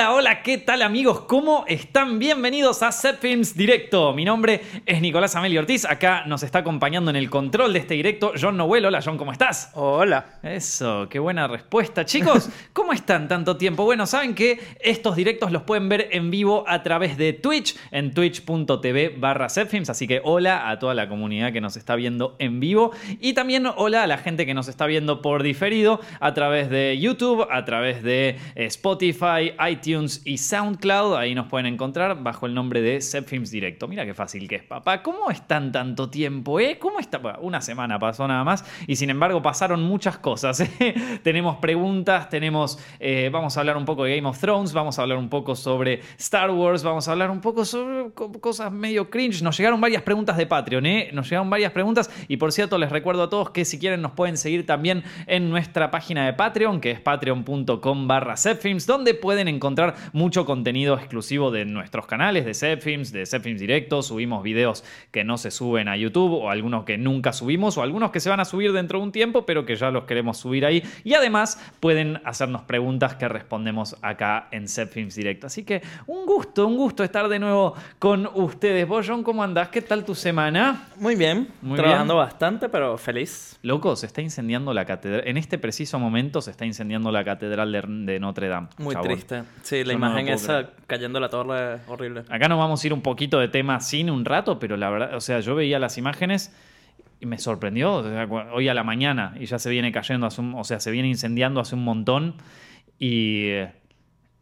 la Hola, ¿qué tal amigos? ¿Cómo están? Bienvenidos a Set Films Directo. Mi nombre es Nicolás Amelio Ortiz. Acá nos está acompañando en el control de este directo John Noel. Hola John, ¿cómo estás? Hola. Eso, qué buena respuesta. Chicos, ¿cómo están tanto tiempo? Bueno, saben que estos directos los pueden ver en vivo a través de Twitch, en twitch.tv barra Setfilms. Así que hola a toda la comunidad que nos está viendo en vivo. Y también hola a la gente que nos está viendo por diferido a través de YouTube, a través de Spotify, iTunes y SoundCloud. Ahí nos pueden encontrar bajo el nombre de Setfilms Directo. Mira qué fácil que es, papá. ¿Cómo están tanto tiempo, eh? ¿Cómo está? Una semana pasó nada más y sin embargo pasaron muchas cosas. ¿eh? tenemos preguntas, tenemos... eh, vamos a hablar un poco de Game of Thrones, vamos a hablar un poco sobre Star Wars, vamos a hablar un poco sobre co- cosas medio cringe. Nos llegaron varias preguntas de Patreon, ¿eh? Nos llegaron varias preguntas y por cierto les recuerdo a todos que si quieren nos pueden seguir también en nuestra página de Patreon, que es patreon.com barra donde pueden encontrar mucho contenido exclusivo de nuestros canales de Zepfilms, de Zepfilms Directo. Subimos videos que no se suben a YouTube o algunos que nunca subimos o algunos que se van a subir dentro de un tiempo, pero que ya los queremos subir ahí. Y además pueden hacernos preguntas que respondemos acá en Zepfilms Directo. Así que un gusto, un gusto estar de nuevo con ustedes. Vos, John, ¿cómo andás? ¿Qué tal tu semana? Muy bien. Muy Trabajando bien. bastante, pero feliz. Loco, se está incendiando la catedral. En este preciso momento se está incendiando la catedral de, de Notre Dame. Muy chabón. triste. Sí, la Yo no imagen puedo esa cayendo la torre horrible. Acá nos vamos a ir un poquito de tema cine un rato, pero la verdad, o sea, yo veía las imágenes y me sorprendió. o sea, hoy a la mañana y ya se viene cayendo, hace un- o sea, se viene incendiando hace un montón. Y eh,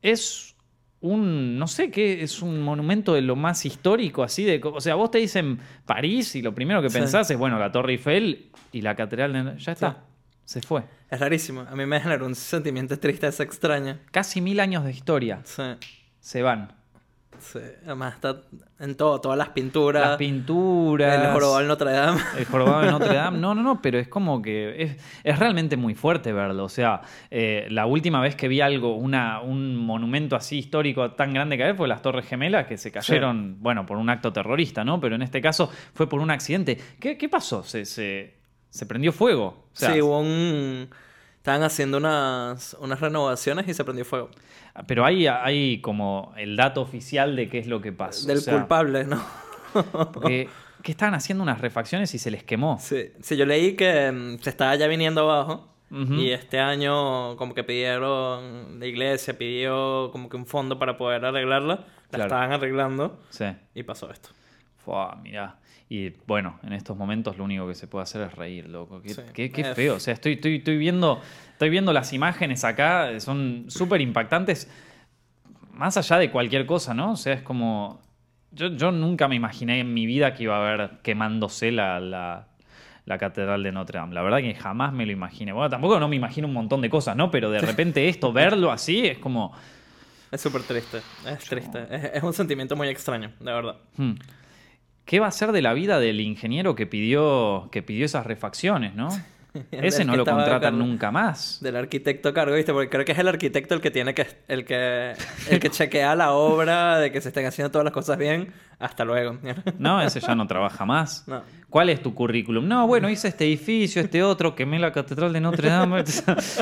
es un, no sé qué, es un monumento de lo más histórico, así de. O sea, vos te dicen París y lo primero que Sí. pensás es, bueno, la Torre Eiffel y la Catedral de. Ya está, se fue. Es rarísimo. A mí me generó un sentimiento de tristeza extraña. Casi mil años de historia Sí. se van. sí. Además está en todo, todas las pinturas. Las pinturas. El jorobado del Notre Dame. El jorobado de Notre Dame. No, no, no, pero es como que es, es realmente muy fuerte verlo. O sea, eh, la última vez que vi algo, una, un monumento así histórico tan grande que hay fue las Torres Gemelas que se cayeron, bueno, por un acto terrorista, ¿no? Pero en este caso fue por un accidente. ¿Qué, qué pasó? Se, se, se prendió fuego. O sea, sí, hubo un... Estaban haciendo unas, unas renovaciones y se prendió fuego. Pero hay, hay como el dato oficial de qué es lo que pasó. Del O sea, culpable, ¿no? porque- que estaban haciendo unas refacciones y se les quemó. Sí, sí, yo leí que mm, se estaba ya viniendo abajo y este año como que pidieron, la iglesia pidió como que un fondo para poder arreglarla, la Claro. estaban arreglando Sí. y pasó esto. Fua, mirá. Y bueno, en estos momentos lo único que se puede hacer es reír, loco. Qué, Sí. qué- qué feo. O sea, estoy, estoy, estoy, viendo, estoy viendo las imágenes acá, son súper impactantes. Más allá de cualquier cosa, ¿no? O sea, es como. Yo, yo nunca me imaginé en mi vida que iba a haber quemándose la, la, la Catedral de Notre Dame. La verdad que jamás me lo imaginé. Bueno, tampoco no me imagino un montón de cosas, ¿no? Pero de repente esto, verlo así, es como. Es súper triste, es triste, es, es un sentimiento muy extraño, de verdad. hmm, ¿Qué va a ser de la vida del ingeniero que pidió, que pidió esas refacciones, no? Ese no lo contratan nunca más. Del arquitecto cargo, ¿viste? Porque creo que es el arquitecto el que tiene que, el que, el que chequea la obra, de que se estén haciendo todas las cosas bien. Hasta luego. No, ese ya no trabaja más. No. ¿Cuál es tu currículum? No, bueno, hice este edificio, este otro, quemé la catedral de Notre Dame.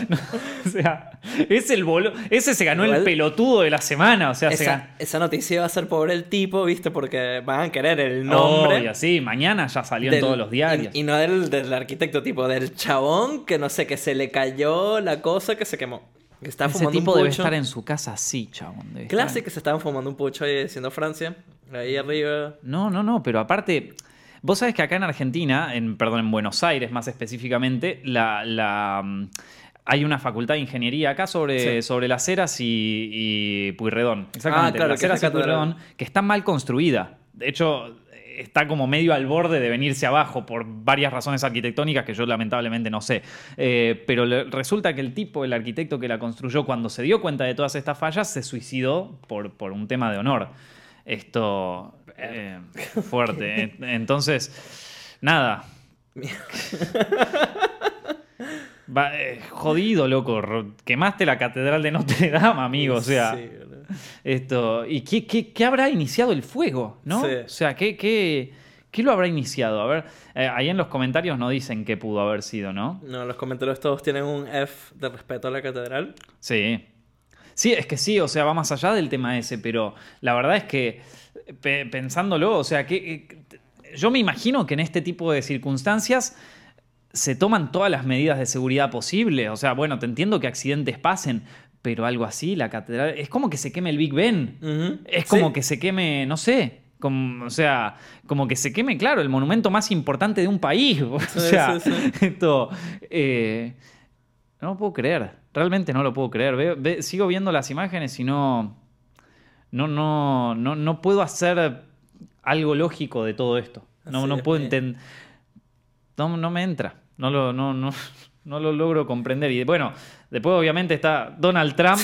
No, o sea, es el bolo, ese se ganó el pelotudo de la semana. O sea, se ganó. Esa, esa noticia va a ser pobre el tipo, ¿viste? Porque van a querer el nombre. Obvio, sí, mañana ya salió en todos los diarios. Y, y no del, del arquitecto, tipo, del chabón que no sé, que se le cayó la cosa que se quemó. Está Ese tipo un debe estar en su casa así, chabón. Clase que se estaban fumando un pucho ahí diciendo Francia. Ahí arriba. No, no, no, pero aparte, vos sabés que acá en Argentina, en, perdón, en Buenos Aires más específicamente, la, la, mm, hay una facultad de ingeniería acá sobre, Sí. sobre las Heras y, y Pueyrredón. Exactamente, Ah, claro, las Heras y Pueyrredón, que está mal construida. De hecho, está como medio al borde de venirse abajo por varias razones arquitectónicas que yo lamentablemente no sé. Eh, pero resulta que el tipo, el arquitecto que la construyó, cuando se dio cuenta de todas estas fallas, se suicidó por, por un tema de honor. Esto eh, fuerte. Entonces, nada. Va, eh, jodido, loco. Quemaste la catedral de Notre Dame, amigo. O sea, Sí. Esto. ¿Y qué, qué- qué habrá iniciado el fuego? ¿No? Sí. O sea, ¿qué, qué, qué lo habrá iniciado? A ver, eh, ahí en los comentarios no dicen qué pudo haber sido, ¿no? No, los comentarios todos tienen un F de respeto a la catedral. Sí. Sí, es que sí, o sea, va más allá del tema ese, pero la verdad es que pe- pensándolo, o sea, que que- yo me imagino que en este tipo de circunstancias se toman todas las medidas de seguridad posibles. O sea, bueno, te entiendo que accidentes pasen, pero algo así, la catedral, es como que se queme el Big Ben. Es como Sí. que se queme, no sé, como, o sea, como que se queme, claro, el monumento más importante de un país. O sea, sí, sí. esto. eh, no lo puedo creer. Realmente no lo puedo creer. Veo- ve- sigo viendo las imágenes y no. No, no, no, no puedo hacer algo lógico de todo esto. No, no puedo entender. No, no me entra. No lo, no, no, no lo logro comprender. Y bueno, después obviamente está Donald Trump,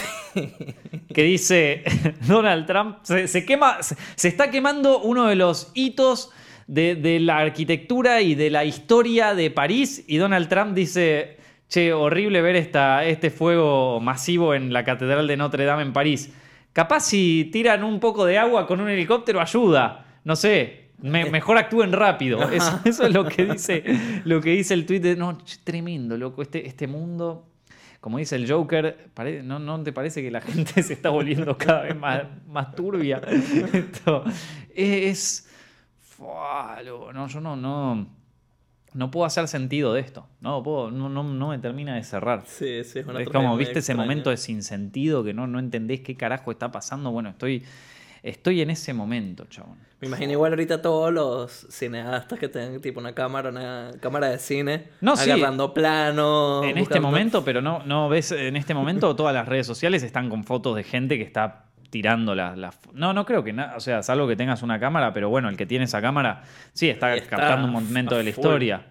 que dice, Donald Trump, se, se quema, se, se está quemando uno de los hitos de, de la arquitectura y de la historia de París. Y Donald Trump dice, che, horrible ver esta, este fuego masivo en la Catedral de Notre Dame en París. Capaz si tiran un poco de agua con un helicóptero ayuda. No sé, me- mejor actúen rápido. Eso, eso es lo que dice, lo que dice el tweet de. No, tremendo, loco. Este, este mundo, como dice el Joker, ¿no, ¿no te parece que la gente se está volviendo cada vez más, más turbia? Esto es. No, yo no, no. No puedo hacer sentido de esto. No, puedo, no, no, no me termina de cerrar. Sí, sí, es una Es como, viste, ese momento de sinsentido que no, no entendés qué carajo está pasando. Bueno, estoy, estoy en ese momento, chabón. Me imagino igual ahorita todos los cineastas que tengan tipo una cámara, una cámara de cine, No, sí. agarrando planos. en este momento, pero no, no ves, en este momento todas las redes sociales están con fotos de gente que está tirando las... fo- no, no creo que nada, o sea, salvo que tengas una cámara, pero bueno, el que tiene esa cámara, sí, está, está captando un momento de la historia.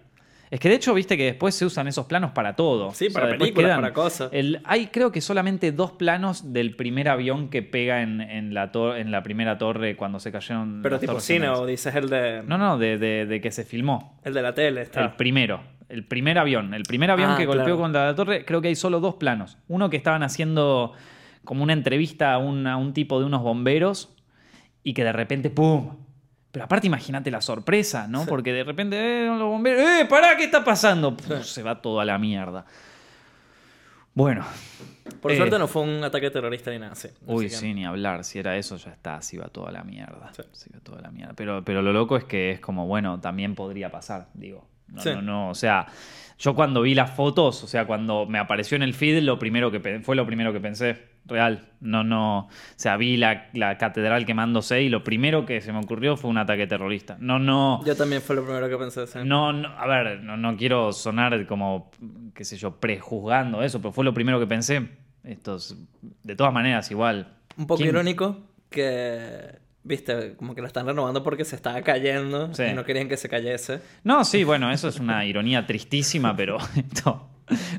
Es que de hecho, viste que después se usan esos planos para todo. Sí, O sea, para películas, para cosas. El, hay creo que solamente dos planos del primer avión que pega en, en la, en la primera torre cuando se cayeron. Pero tipo cine, o dices el de, No, no, de, de- de que se filmó. el de la tele. Está. El primero. El primer avión. El primer avión Ah, que golpeó claro. contra la torre, creo que hay solo dos planos. Uno que estaban haciendo como una entrevista a un, a un tipo de unos bomberos y que de repente ¡pum! Pero aparte imagínate la sorpresa, ¿no? Sí. Porque de repente, ¡eh, los bomberos! ¡eh, pará, qué está pasando! Puf, Se va todo a la mierda. Bueno. Por eh, suerte no fue un ataque terrorista ni nada, sí. Uy, que- sí, ni hablar. Si era eso, ya está. Se iba toda la mierda. Sí. Se iba toda la mierda. Pero, pero lo loco es que es como, bueno, también podría pasar, digo. No, Sí. no, no. O sea, yo cuando vi las fotos, o sea, cuando me apareció en el feed, lo primero que fue lo primero que pensé. Real. No, no. O sea, vi la, la catedral quemándose y lo primero que se me ocurrió fue un ataque terrorista. No, no. Yo también fue lo primero que pensé. sí. No, no, a ver, no, no quiero sonar como, qué sé yo, prejuzgando eso, pero fue lo primero que pensé. Estos, de todas maneras, igual. Un poco ¿Quién- irónico que, viste, como que la están renovando porque se estaba cayendo Sí. y no querían que se cayese. No, sí, bueno, eso es una ironía tristísima, pero esto.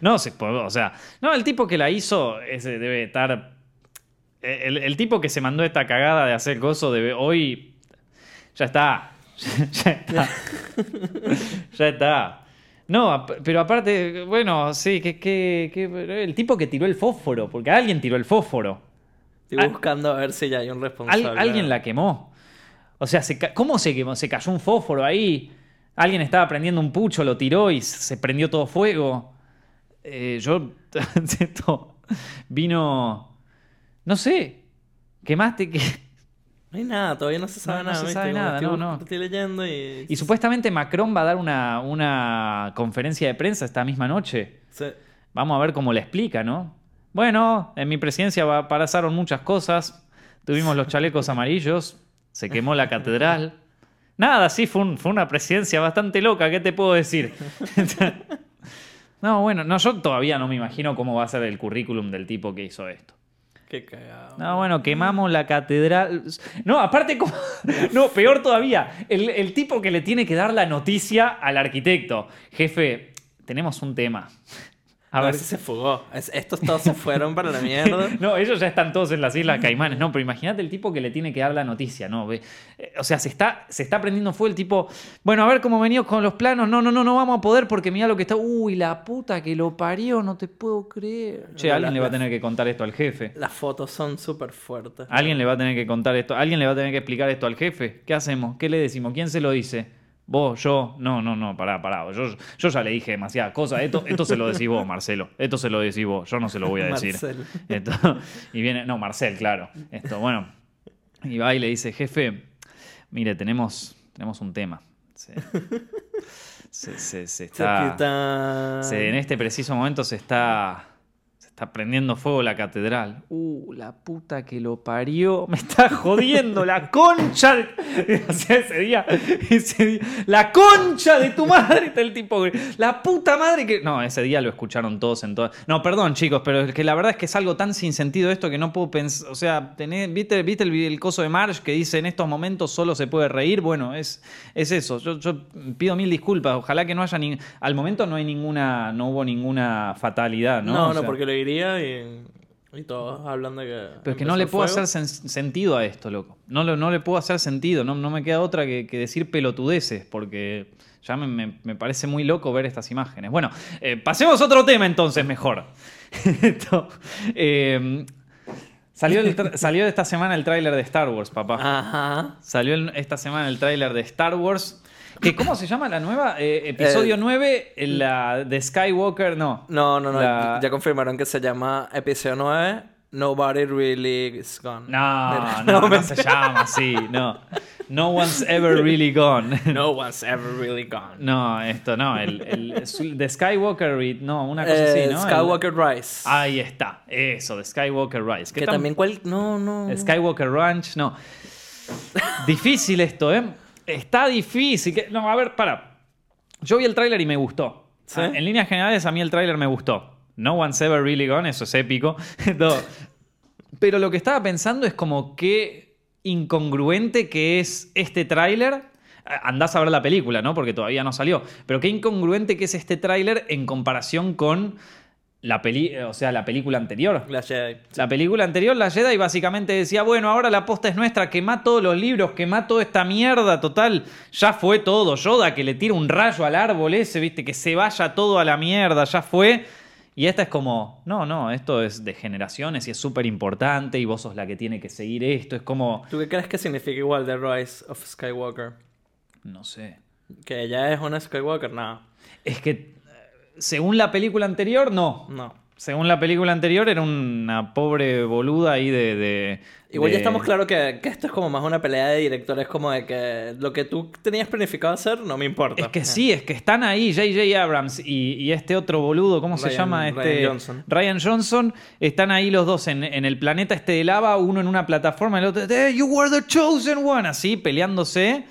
No, se, o sea, no, el tipo que la hizo ese debe estar. El, el tipo que se mandó esta cagada de hacer gozo debe hoy. Ya está. Ya está. Ya está. No, pero aparte, bueno, sí, que, que, que- el tipo que tiró el fósforo, porque alguien tiró el fósforo. Estoy buscando a ver si ya hay un Al- responsable. alguien la quemó. O sea, se ¿cómo se quemó? Se cayó un fósforo ahí. Alguien estaba prendiendo un pucho, lo tiró y se prendió todo fuego. Eh, yo. esto vino. No sé. ¿Quemaste? que No hay nada, todavía no se sabe No, no nada. se sabe nada, estoy, no, no. Estoy leyendo y... Y supuestamente Macron va a dar una, una conferencia de prensa esta misma noche. Sí. Vamos a ver cómo le explica, ¿no? Bueno, en mi presidencia pasaron muchas cosas. Tuvimos los chalecos amarillos, se quemó la catedral. Nada, sí, fue, un- fue una presidencia bastante loca, ¿qué te puedo decir? no, bueno, no, yo todavía no me imagino cómo va a ser el currículum del tipo que hizo esto. Qué cagado. No, bueno, quemamos la catedral. No, aparte, como- no, peor todavía, el, el tipo que le tiene que dar la noticia al arquitecto. Jefe, tenemos un tema. A ver si se fugó. Es- estos todos se fueron para la mierda. No, ellos ya están todos en las Islas Caimanes. No, pero imagínate el tipo que le tiene que dar la noticia, ¿no? Eh, O sea, se está, se está prendiendo fuego el tipo. Bueno, a ver cómo venimos con los planos. No, no, no, no vamos a poder porque mira lo que está. Uy, la puta que lo parió, no te puedo creer. Che, alguien le va a tener que contar esto al jefe. Las fotos son súper fuertes. Alguien le va a tener que contar esto. Alguien le va a tener que explicar esto al jefe. ¿Qué hacemos? ¿Qué le decimos? ¿Quién se lo dice? Vos, yo, no, no, no, pará, pará. Yo, yo ya le dije demasiadas cosas. Esto, esto se lo decís vos, Marcelo. Esto se lo decís vos. Yo no se lo voy a decir. Marcel. Esto- y viene, no, Marcel, claro. Esto, bueno. Y va y le dice, jefe, mire, tenemos, tenemos un tema. Se, se- se- se está. Se- en este preciso momento se está. Está prendiendo fuego la catedral. Uh, la puta que lo parió. Me está jodiendo la concha. de- O sea, ese día, ese día, La concha de tu madre. Está el tipo. La puta madre que. No, ese día lo escucharon todos en todas. No, perdón, chicos, pero es que la verdad es que es algo tan sin sentido esto que no puedo pensar. O sea, tenés- ¿viste, viste el, el coso de Marge que dice en estos momentos solo se puede reír? Bueno, es, es eso. Yo, yo pido mil disculpas. Ojalá que no haya ni. Al momento no hay ninguna. No hubo ninguna fatalidad, ¿no? No, O no, porque lo y, y todos hablan de que. Pero es que no le puedo hacer sen- sentido a esto, loco. No, lo- no le puedo hacer sentido. No, no me queda otra que, que decir pelotudeces, porque ya me, me- me parece muy loco ver estas imágenes. Bueno, eh, pasemos a otro tema entonces, mejor. Esto, eh, salió, el salió esta semana el tráiler de Star Wars, papá. Ajá. Salió el- esta semana el tráiler de Star Wars. Que, ¿Cómo se llama la nueva? Eh, episodio Eh, 9, la de Skywalker, no. No, no, no. La- Ya confirmaron que se llama episodio 9. Nobody really is gone. No, no, no, mentira. se llama así, no. No one's ever really gone. No one's ever really gone. No, esto no, el, el The Skywalker, no, una cosa Eh, así, ¿no? El- Skywalker Rise. ahí está, eso, The Skywalker Rise. ¿Qué que tan- también cuál. No, no. Skywalker Ranch, no. Difícil esto, ¿eh? Está difícil. que- No, a ver, para. Yo vi el tráiler y me gustó. ¿Sí? Ah, En líneas generales, a mí el tráiler me gustó. No one's ever really gone, eso es épico. No. Pero lo que estaba pensando es como qué incongruente que es este tráiler. Andás a ver la película, ¿no? Porque todavía no salió. Pero qué incongruente que es este tráiler en comparación con la peli, o sea, la película anterior. La Jedi. La película anterior, la Jedi, básicamente decía, bueno, ahora la posta es nuestra, quemá todos los libros, quemá toda esta mierda, total, ya fue todo. Yoda que le tira un rayo al árbol ese, viste, que se vaya todo a la mierda, ya fue. Y esta es como, no, no, esto es de generaciones y es súper importante y vos sos la que tiene que seguir esto. Es como, ¿Tú qué crees que significa igual The Rise of Skywalker? no sé. ¿Que ella es una Skywalker? No. Es que, según la película anterior, no. No. Según la película anterior, era una pobre boluda ahí de... de- Igual ya estamos claros que, que esto es como más una pelea de directores, como de que lo que tú tenías planificado hacer no me importa. Es que sí, es que están ahí J.J. Abrams y, y este otro boludo, ¿cómo se llama? Este, Ryan Johnson. Ryan Johnson. Están ahí los dos en, en el planeta este de lava, uno en una plataforma, el otro, "Eh, you were the chosen one, así peleándose.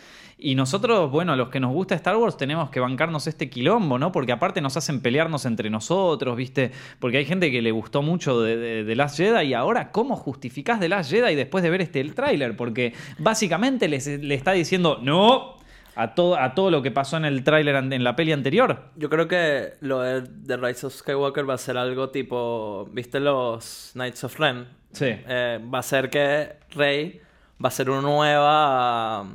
Y nosotros, bueno, los que nos gusta Star Wars tenemos que bancarnos este quilombo, ¿no? Porque aparte nos hacen pelearnos entre nosotros, ¿viste? Porque hay gente que le gustó mucho de, de, de Last Jedi y ahora, ¿cómo justificás The Last Jedi después de ver este el tráiler? Porque básicamente les- le está diciendo, no, a todo, a todo lo que pasó en el tráiler en la peli anterior. Yo creo que lo de The Rise of Skywalker va a ser algo tipo. ¿Viste los Knights of Ren? Sí. Eh, va a ser que Rey va a ser una nueva.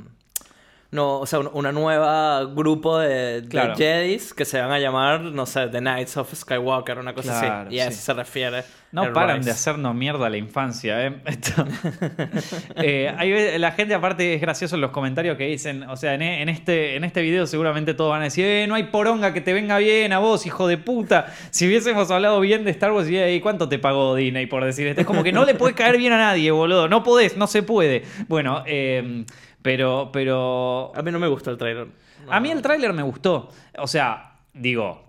No, o sea, un- una nueva grupo de, de Claro. Jedis que se van a llamar, no sé, The Knights of Skywalker, una cosa Claro, así. Y a sí. eso se refiere. No paran Rise. de hacernos mierda la infancia, ¿eh? Eh, hay la gente aparte es gracioso en los comentarios que dicen, o sea, en, e- en este, en este video seguramente todos van a decir, eh, no hay poronga que te venga bien a vos, hijo de puta. Si hubiésemos hablado bien de Star Wars, ¿y cuánto te pagó Disney por decir esto? Es como que no le puede caer bien a nadie, boludo. No podés, no se puede. Bueno, eh, pero, pero A mí no me gusta el trailer. No. a mí el tráiler me gustó. O sea, digo,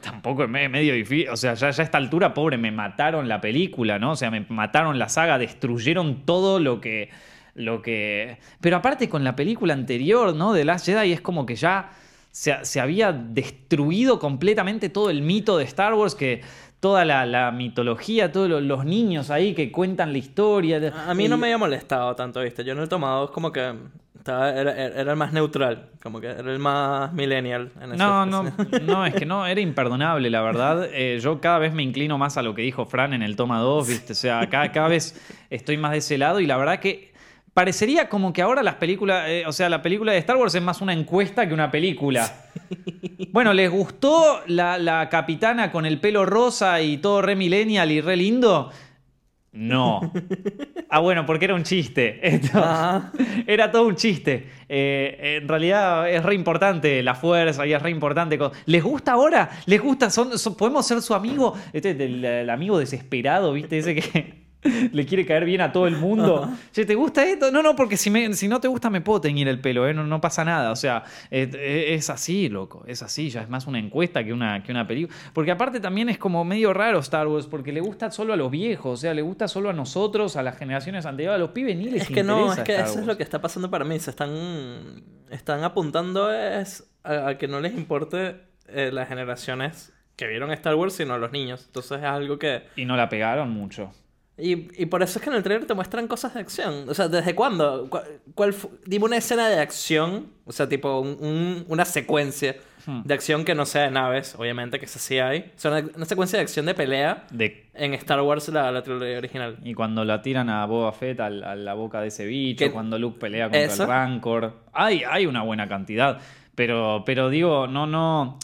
tampoco es me- medio difícil. O sea, ya, ya a esta altura, pobre, me mataron la película, ¿no? O sea, me mataron la saga, destruyeron todo lo que. Lo que. Pero aparte con la película anterior, ¿no? De Last Jedi es como que ya se, se había destruido completamente todo el mito de Star Wars, que toda la, la mitología, todos lo- los niños ahí que cuentan la historia. A a mí no me había molestado tanto, ¿viste? Yo no he tomado, como que estaba, era, era el más neutral, como que era el más millennial en No, no, no, es que no, era imperdonable, la verdad. Eh, yo cada vez me inclino más a lo que dijo Fran en el toma 2, ¿viste? O sea, cada, cada vez estoy más de ese lado y la verdad que parecería como que ahora las películas, eh, o sea, la película de Star Wars es más una encuesta que una película. Bueno, ¿les gustó la, la capitana con el pelo rosa y todo re millennial y re lindo? No. Ah, bueno, porque era un chiste. Esto. Ajá. Era todo un chiste. Eh, en realidad es re importante la fuerza y es re importante. ¿Les gusta ahora? ¿Les gusta? ¿Son, son- ¿Podemos ser su amigo? Este, el, el amigo desesperado, ¿viste? Ese que le quiere caer bien a todo el mundo. Che, ¿te gusta esto? No, no, porque si, me- si no te gusta me puedo teñir el pelo, ¿eh? no, no pasa nada. O sea, eh, eh, es así, loco. Es así. Ya es más una encuesta que una, que una película. Porque aparte también es como medio raro Star Wars, porque le gusta solo a los viejos. O sea, le gusta solo a nosotros, a las generaciones anteriores, a los pibes ni les Es que no, es que Star eso es lo que está pasando para mí. Se están, están apuntando es a, a que no les importe eh, las generaciones que vieron Star Wars, sino a los niños. Entonces es algo que... Y no la pegaron mucho. Y, y por eso es que en el trailer te muestran cosas de acción. O sea, ¿desde cuándo? ¿Cuál, cuál dime una escena de acción, o sea, tipo un- un- una secuencia Hmm. de acción que no sea de naves, obviamente, que eso sí hay. O sea, una, una secuencia de acción de pelea De en Star Wars, la, la trilogía original. Y cuando la tiran a Boba Fett a, la boca de ese bicho, cuando Luke pelea contra ¿Eso? el Rancor. Hay, hay una buena cantidad. Pero, pero digo, no, no.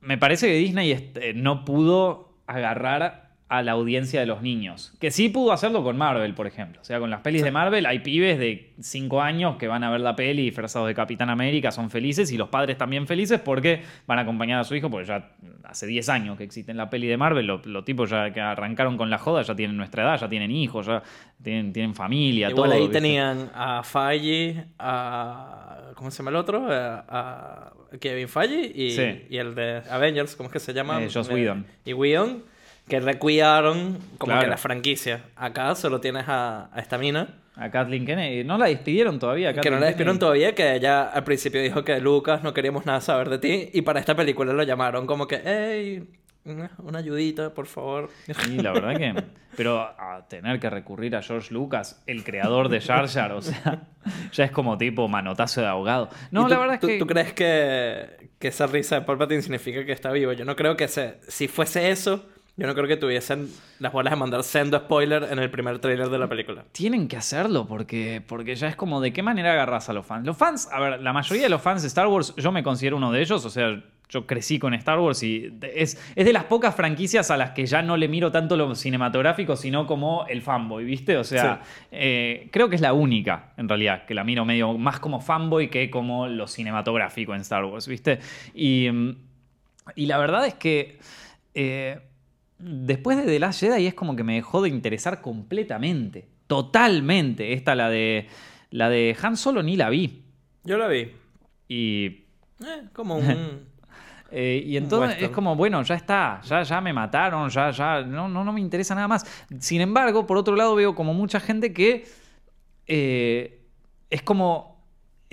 Me parece que Disney este, no pudo agarrar a la audiencia de los niños. Que sí pudo hacerlo con Marvel, por ejemplo. O sea, con las pelis de Marvel hay pibes de 5 años que van a ver la peli disfrazados de Capitán América, son felices y los padres también felices porque van a acompañar a su hijo, porque ya hace 10 años que existe la peli de Marvel, los los tipos ya que arrancaron con la joda ya tienen nuestra edad, ya tienen hijos, ya tienen, tienen familia, Igual todo. ahí ¿viste? tenían a Feige, a... ¿Cómo se llama el otro? A, a Kevin Feige y, Sí. y el de Avengers, ¿cómo es que se llama? Eh, Joss Whedon. Y Whedon, que recuidaron como Claro. que la franquicia. Acá solo tienes a, a esta mina. A Kathleen Kennedy. No la despidieron todavía. Que no Kathleen la despidieron Kennedy. todavía, que ella al principio dijo que Lucas no queríamos nada saber de ti. Y para esta película lo llamaron como que, hey, una una ayudita, por favor. Sí, la verdad que. Pero a tener que recurrir a George Lucas, el creador de Jar Jar, o sea, ya es como tipo manotazo de ahogado. No, ¿Y la tú- verdad es tú- que. ¿Tú crees que, que esa risa de Palpatine significa que está vivo? Yo no creo que se, si fuese eso, yo no creo que tuviesen las bolas de mandar sendo spoiler en el primer tráiler de la película. Tienen que hacerlo porque, porque ya es como de qué manera agarras a los fans. Los fans, a ver, la mayoría de los fans de Star Wars, yo me considero uno de ellos, o sea, yo crecí con Star Wars y es, es de las pocas franquicias a las que ya no le miro tanto lo cinematográfico, sino como el fanboy, ¿viste? O sea, eh, creo que es la única, en realidad, que la miro medio más como fanboy que como lo cinematográfico en Star Wars, ¿viste? Y, mm, y la verdad es que... eh, después de The Last Jedi es como que me dejó de interesar completamente. Totalmente. Esta, la de. La de Han Solo ni la vi. Yo la vi. Y. Eh, como un... eh, y entonces western. es como, bueno, ya está, ya, ya me mataron, ya, ya, no, no, no me interesa nada más. Sin embargo, por otro lado, veo como mucha gente que eh, es como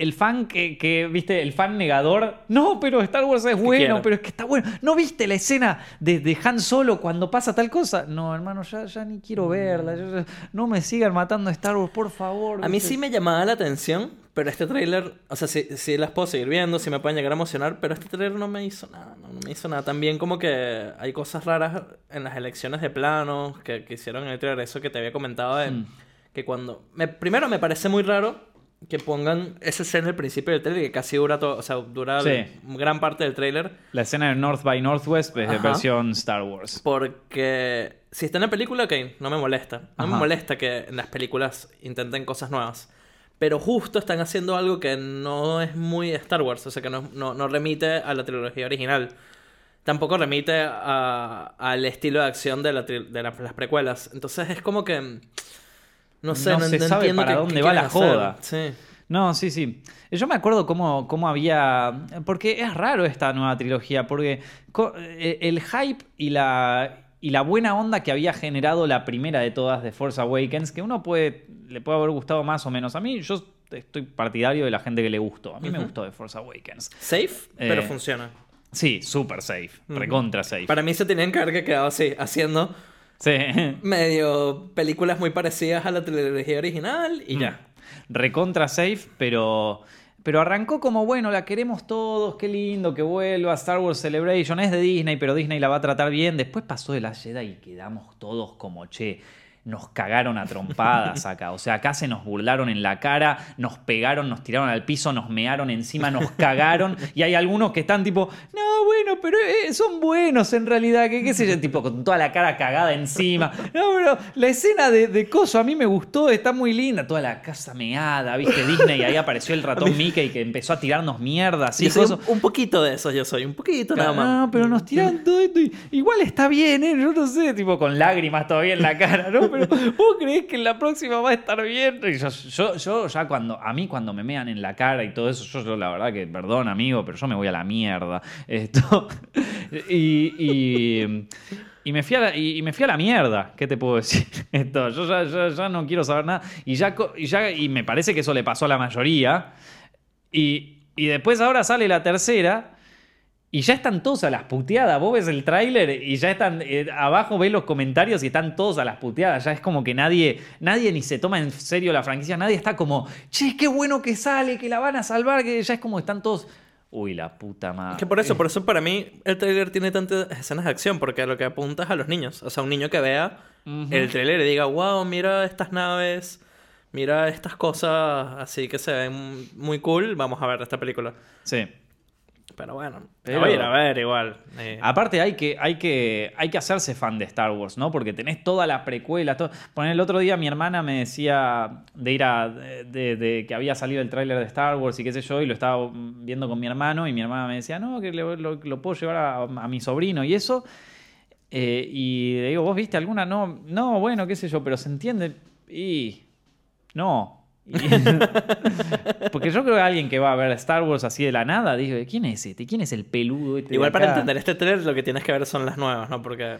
el fan que, que, viste, el fan negador. No, pero Star Wars es bueno, quiero. pero es que está bueno. ¿No viste la escena de, de Han Solo cuando pasa tal cosa? No, hermano, ya, ya ni quiero verla. yo- yo- no me sigan matando a Star Wars, por favor. A mí sí me llamaba la atención, pero este tráiler, o sea, sí, sí las puedo seguir viendo, sí me pueden llegar a emocionar, pero este tráiler no me hizo nada, no, no me hizo nada. También como que hay cosas raras en las elecciones de planos que, que hicieron en el tráiler, eso que te había comentado de Mm. que cuando... Me, primero me parece muy raro que pongan esa escena al principio del tráiler que casi dura todo, o sea, dura Sí. gran parte del tráiler. La escena de North by Northwest es de Ajá. versión Star Wars. Porque si está en la película, ok, no me molesta. No me molesta que en las películas intenten cosas nuevas. Pero justo están haciendo algo que no es muy Star Wars, o sea, que no, no, no remite a la trilogía original. Tampoco remite a- al estilo de acción de, la de la- las precuelas. Entonces es como que... No sé, No no, se no sabe para dónde va la hacer. joda. Sí. No, sí, sí. Yo me acuerdo cómo, cómo había. Porque es raro esta nueva trilogía, porque co- eh, el hype y la, y la buena onda que había generado la primera de todas de Force Awakens, que uno puede le puede haber gustado más o menos. A mí, yo estoy partidario de la gente que le gustó. A mí me gustó de Force Awakens. Safe, pero Eh, funciona. Sí, súper safe, recontra safe. Para mí se tenían que haber quedado así, haciendo Sí. medio películas muy parecidas a la trilogía original y ya. recontra safe, pero, pero arrancó como, bueno, la queremos todos, qué lindo que vuelva Star Wars Celebration, es de Disney, pero Disney la va a tratar bien. Después pasó de la Jedi y quedamos todos como, che, nos cagaron a trompadas acá. O sea, acá se nos burlaron en la cara, nos pegaron, nos tiraron al piso, nos mearon encima, nos cagaron. Y hay algunos que están tipo, no, bueno, pero eh, son buenos en realidad. Que qué sé yo? Tipo, con toda la cara cagada encima. No, pero la escena de, de Coso a mí me gustó, está muy linda. Toda la casa meada, ¿viste? Disney, ahí apareció el ratón Mickey que empezó a tirarnos mierda. Así, soy un, un poquito de eso, yo soy un poquito nada más. No, pero nos tiran todo esto. y- igual está bien, ¿eh? Yo no sé, tipo con lágrimas todavía en la cara, ¿no? Pero vos creés que la próxima va a estar bien. Y yo, yo, ya cuando, a mí cuando me mean en la cara y todo eso, yo, la verdad que, perdón amigo, pero yo me voy a la mierda. Esto. y, y, me fui a la, y, me fui la mierda. ¿Qué te puedo decir? Esto, yo ya, ya- no quiero saber nada. Y ya, y ya, y me parece que eso le pasó a la mayoría. Y, y después ahora sale la tercera. Y ya están todos a las puteadas. Vos ves el tráiler y ya están. eh, abajo ves los comentarios y están todos a las puteadas. Ya es como que nadie. Nadie ni se toma en serio la franquicia. Nadie está como. Che, qué bueno que sale, que la van a salvar. Que ya es como están todos. Uy, la puta madre. Que por eso, por eso para mí el trailer tiene tantas escenas de acción, porque lo que apunta es a los niños. O sea, un niño que vea el trailer y diga, wow, mira estas naves, mira estas cosas así que se ven muy cool, vamos a ver esta película. Sí. Pero bueno, Pero- voy a ir a ver igual. Eh, Aparte hay que, hay, que, hay que hacerse fan de Star Wars, ¿no? Porque tenés toda la precuela. Todo... Poner el otro día mi hermana me decía de ir a... De, de que había salido el tráiler de Star Wars y qué sé yo, y lo estaba viendo con mi hermano, y mi hermana me decía, no, que le- lo, lo puedo llevar a, a mi sobrino y eso. Eh, y le digo, ¿vos viste alguna? No, no, bueno, qué sé yo, pero se entiende. Y... No. Porque yo creo que alguien que va a ver Star Wars así de la nada, ¿quién es este? ¿Quién es el peludo este igual para acá?" entender este trailer lo que tienes que ver son las nuevas, ¿no? Porque...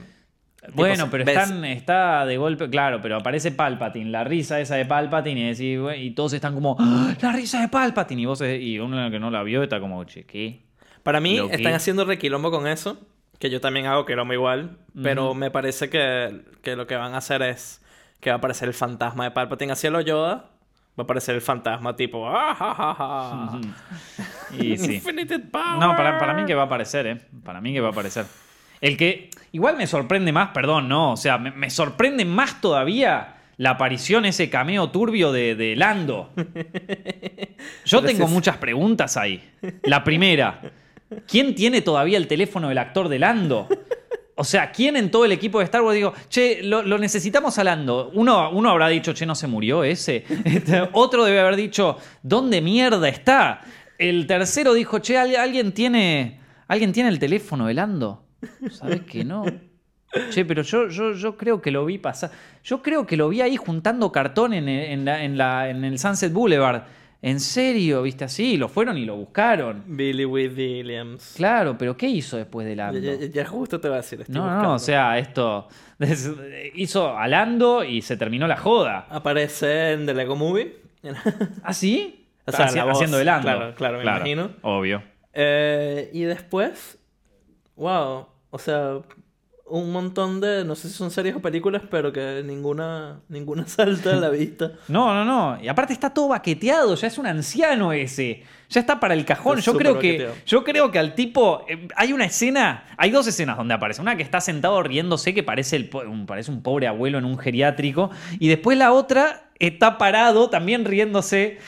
Bueno, pero ves- están, está de golpe, claro, pero aparece Palpatine, la risa esa de Palpatine, y, decís, y todos están como, "¡Ah, la risa de Palpatine, y vos y uno que no la vio está como, che, ¿qué? Para mí que- están haciendo requilombo con eso, que yo también hago quilombo igual, pero me parece que, que lo que van a hacer es que va a aparecer el fantasma de Palpatine hacia lo Yoda, va a aparecer el fantasma tipo ¡Ah, ja, ja, ja! Y sí. Infinite power. No, para, para mí que va a aparecer, ¿eh? Para mí que va a aparecer. El que igual me sorprende más, perdón, no, o sea, me, me sorprende más todavía la aparición, ese cameo turbio de, de Lando. Yo tengo muchas preguntas ahí. La primera, ¿quién tiene todavía el teléfono del actor de Lando? O sea, ¿quién en todo el equipo de Star Wars digo, che, lo, necesitamos a Lando? Uno, uno habrá dicho, che, no se murió ese. Este, Otro debe haber dicho, ¿dónde mierda está? El tercero dijo, che, ¿al- alguien tiene, ¿alguien tiene el teléfono de Lando? ¿Sabes que no? Che, pero yo, yo, yo creo que lo vi pasar. Yo creo que lo vi ahí juntando cartón en, en la- en el Sunset Boulevard. ¿En serio? ¿Viste así? Lo fueron y lo buscaron. Billy Williams. Claro, pero ¿qué hizo después de Ya, Lando? ya- ya justo te voy a decir. estoy No, buscando. no, o sea, esto hizo a Lando y se terminó la joda. Aparece en The Lego Movie. ¿Ah, sí? O sea, Haci- la voz, haciendo de Lando. claro, claro, me imagino. Obvio. Eh, y después, wow, o sea, un montón de, no sé si son series o películas, pero que ninguna, ninguna salta a la vista. No, no, no. Y aparte está todo baqueteado, ya es un anciano ese. Ya está para el cajón. Está Yo creo que. Yo creo que al tipo. eh, hay una escena. Hay dos escenas donde aparece. Una que está sentado riéndose, que parece, el, un, parece un pobre abuelo en un geriátrico. Y después la otra está parado, también riéndose.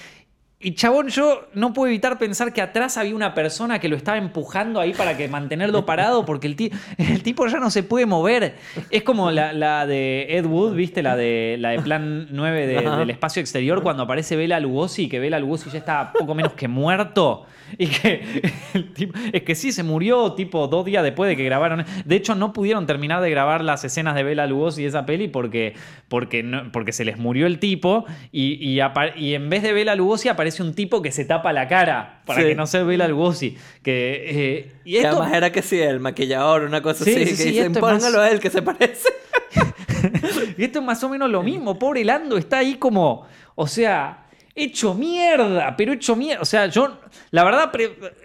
Y chabón, yo no puedo evitar pensar que atrás había una persona que lo estaba empujando ahí para que mantenerlo parado, porque el, el tipo ya no se puede mover. Es como la, la de Ed Wood, ¿viste? La de, la de Plan 9 de- Ajá. del espacio exterior, cuando aparece Bela Lugosi, que Bela Lugosi ya está poco menos que muerto. Y que el tipo- es que sí, se murió tipo dos días después de que grabaron. De hecho, no pudieron terminar de grabar las escenas de Bela Lugosi y esa peli porque, porque, no- porque se les murió el tipo y, y, y en vez de Bela Lugosi aparece un tipo que se tapa la cara para Sí. que no sea Bela Lugosi. Que, eh, y Que esto, además era que sí, el maquillador, una cosa Sí, así, sí, que sí, dicen, más- póngalo a él, que se parece. y esto es más o menos lo mismo. Pobre Lando está ahí como. O sea. Hecho mierda, pero hecho mierda. O sea, yo, la verdad,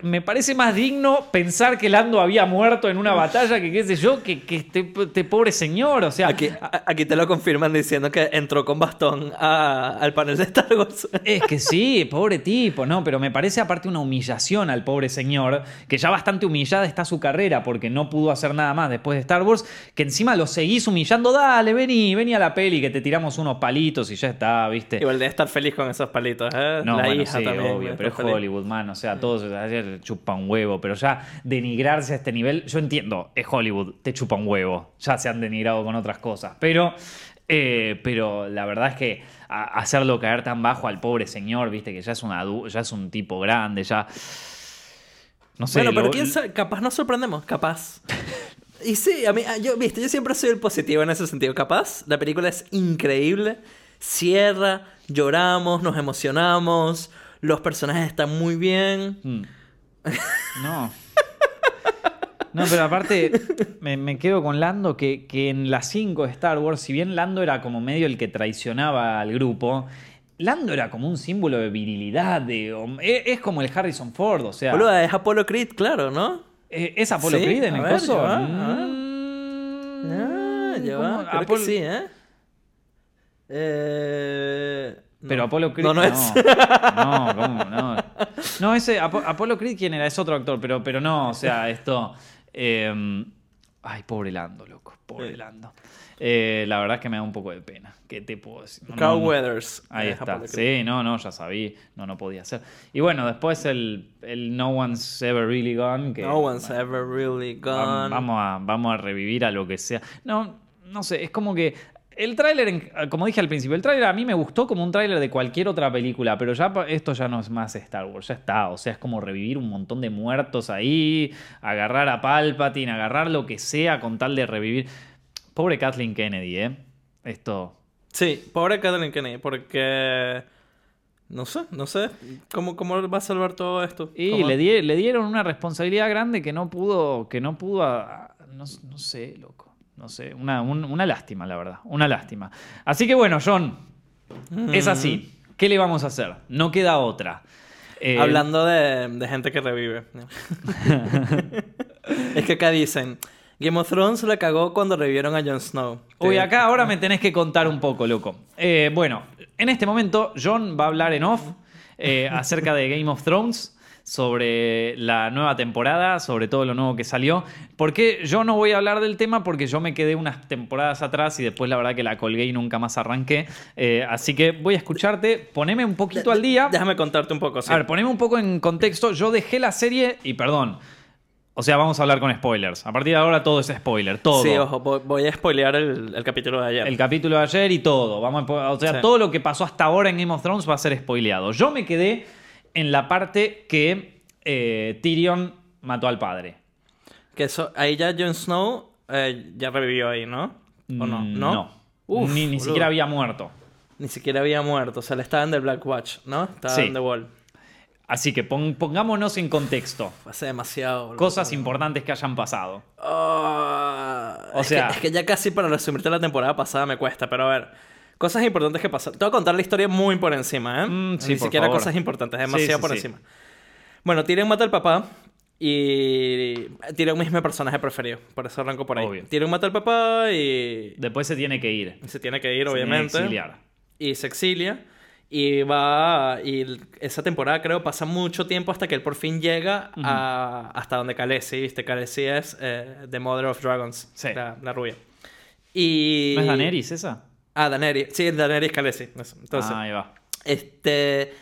me parece más digno pensar que Lando había muerto en una batalla que qué sé yo, que, que este, este pobre señor. O sea, Aquí, te lo confirman diciendo que entró con bastón a- al panel de Star Wars. Es que sí, pobre tipo, no, pero me parece aparte una humillación al pobre señor, que ya bastante humillada está su carrera porque no pudo hacer nada más después de Star Wars, que encima lo seguís humillando, dale, vení, vení a la peli, que te tiramos unos palitos y ya está, ¿viste? Igual debe estar feliz con esos palitos, ¿eh? No, la bueno, hija sí, también. obvio, pero es. Hollywood, man. O sea, todos ayer chupa un huevo, pero ya denigrarse a este nivel, yo entiendo, es Hollywood, te chupa un huevo. Ya se han denigrado con otras cosas. Pero, eh, pero la verdad es que hacerlo caer tan bajo al pobre señor, viste, que ya es un adu- ya es un tipo grande, ya. No sé. bueno, pero lo- quién sabe, capaz nos sorprendemos, capaz. Y sí, a mí, yo, viste, yo siempre soy el positivo en ese sentido. Capaz, la película es increíble, cierra, lloramos, nos emocionamos, los personajes están muy bien. Mm. No. No, pero aparte, me, me quedo con Lando que, que en las 5 de Star Wars, si bien Lando era como medio el que traicionaba al grupo, Lando era como un símbolo de virilidad, de, es, es como el Harrison Ford, o sea, Boluda, es Apollo Creed, claro, ¿no? eh, ¿es Apolo Sí, Creed en el ver, coso? ya va, a ver. Mm, Ah, ya va, ¿cómo? creo Apolo- que sí, ¿eh? Eh, no. Pero Apolo Creed No, no, no. es. No, ¿cómo? No. No, ese Apo- Apolo Creed, ¿quién era? Es otro actor, pero, pero no, o sea, esto. eh, ay, pobre Lando, loco. Pobre. Lando. Eh, la verdad es que me da un poco de pena. ¿Qué te puedo decir? No, no, no. Weathers. Ahí es está. Apollo. Sí, no, no, ya sabía. No, no podía ser. Y bueno, después el, el No One's Ever Really Gone. Que, No one's bueno, ever really gone. Vamos a, vamos a revivir a lo que sea. No, no sé, es como que. El tráiler, en- como dije al principio, el tráiler a mí me gustó como un tráiler de cualquier otra película, pero ya esto ya no es más Star Wars, ya está. O sea, es como revivir un montón de muertos ahí, agarrar a Palpatine, agarrar lo que sea con tal de revivir. Pobre Kathleen Kennedy, ¿eh? Esto. Sí, pobre Kathleen Kennedy, porque. No sé, no sé. ¿Cómo, cómo va a salvar todo esto? Y ¿Cómo? le, di- le dieron una responsabilidad grande que no pudo, que no pudo, a- no, no sé, loco. No sé, una, un- una lástima, la verdad. Una lástima. Así que bueno, John, es así. ¿Qué le vamos a hacer? No queda otra. Eh, Hablando de, de gente que revive. es que acá dicen: Game of Thrones la cagó cuando revivieron a Jon Snow. Uy, acá ahora me tenés que contar un poco, loco. Eh, bueno, en este momento John va a hablar en off eh, acerca de Game of Thrones, sobre la nueva temporada, sobre todo lo nuevo que salió. Porque yo no voy a hablar del tema porque yo me quedé unas temporadas atrás y después la verdad que la colgué y nunca más arranqué. Eh, así que voy a escucharte, poneme un poquito al día. Déjame contarte un poco. sí. A ver, poneme un poco en contexto. Yo dejé la serie y perdón. O sea, vamos a hablar con spoilers. A partir de ahora todo es spoiler, todo. Sí, ojo, voy, a spoilear el, el capítulo de ayer. El capítulo de ayer y todo. Vamos a o sea, Sí. todo lo que pasó hasta ahora en Game of Thrones va a ser spoileado. Yo me quedé en la parte que eh, Tyrion mató al padre. Que eso, ahí ya Jon Snow eh, ya revivió ahí, ¿no? ¿O no? Mm, ¿No? Uf, ni, ni siquiera había muerto. Ni siquiera había muerto. O sea, le estaba en The Black Watch, ¿no? Estaba Sí. en The Wall. Así que pon- pongámonos en contexto. Hace demasiado. boludo. Cosas importantes que hayan pasado. Ah, O es sea- que, es que ya casi para resumirte la temporada pasada me cuesta, pero a ver. Cosas importantes que pasaron. Te voy a contar la historia muy por encima, ¿eh? Mm, sí, Ni por siquiera favor. cosas importantes, demasiado sí, por sí. encima. Bueno, Tyrion mata al papá y Tyrion es mi personaje preferido, por eso arranco por ahí. Obvio. Tyrion mata al papá y Después se tiene que ir. se tiene que ir, Se obviamente. exiliar. y se exilia. Y va. Y esa temporada, creo, pasa mucho tiempo hasta que él por fin llega a, hasta donde Khaleesi, ¿viste? Khaleesi es eh, The Mother of Dragons, Sí. la, la rubia. Y. ¿No es Daenerys esa? Ah, Daenerys. Sí, Daenerys Khaleesi. Entonces, ah, ahí va. este.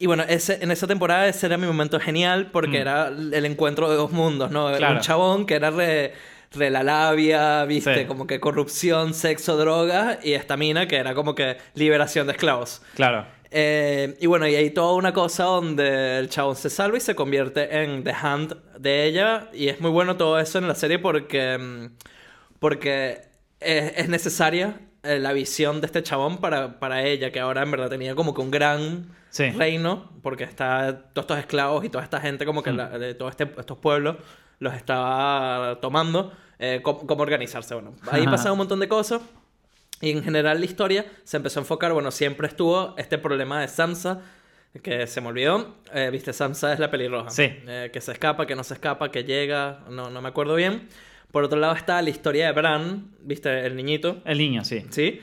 Y bueno, ese, en esa temporada ese era mi momento genial porque Mm. era el encuentro de dos mundos, ¿no? Claro. Un chabón que era re, re la labia, ¿viste? Sí. Como que corrupción, sexo, droga. Y esta mina que era como que liberación de esclavos. Claro. Eh, y bueno, y hay toda una cosa donde el chabón se salva y se convierte en The Hand de ella. Y es muy bueno todo eso en la serie porque, mm, porque es, es necesaria eh, la visión de este chabón para, para ella, que ahora en verdad tenía como que un gran Sí. reino, porque está todos estos esclavos y toda esta gente, como que Mm. la- de todos este- estos pueblos los estaba tomando. eh, cómo, cómo organizarse. Bueno, ahí pasan un montón de cosas. Y en general la historia se empezó a enfocar, bueno, siempre estuvo este problema de Samsa, que se me olvidó. Eh, Viste, Samsa es la pelirroja. Sí. Eh, que se escapa, que no se escapa, que llega, no, no me acuerdo bien. Por otro lado está la historia de Bran, ¿viste? El niñito, El niño, sí. ¿sí?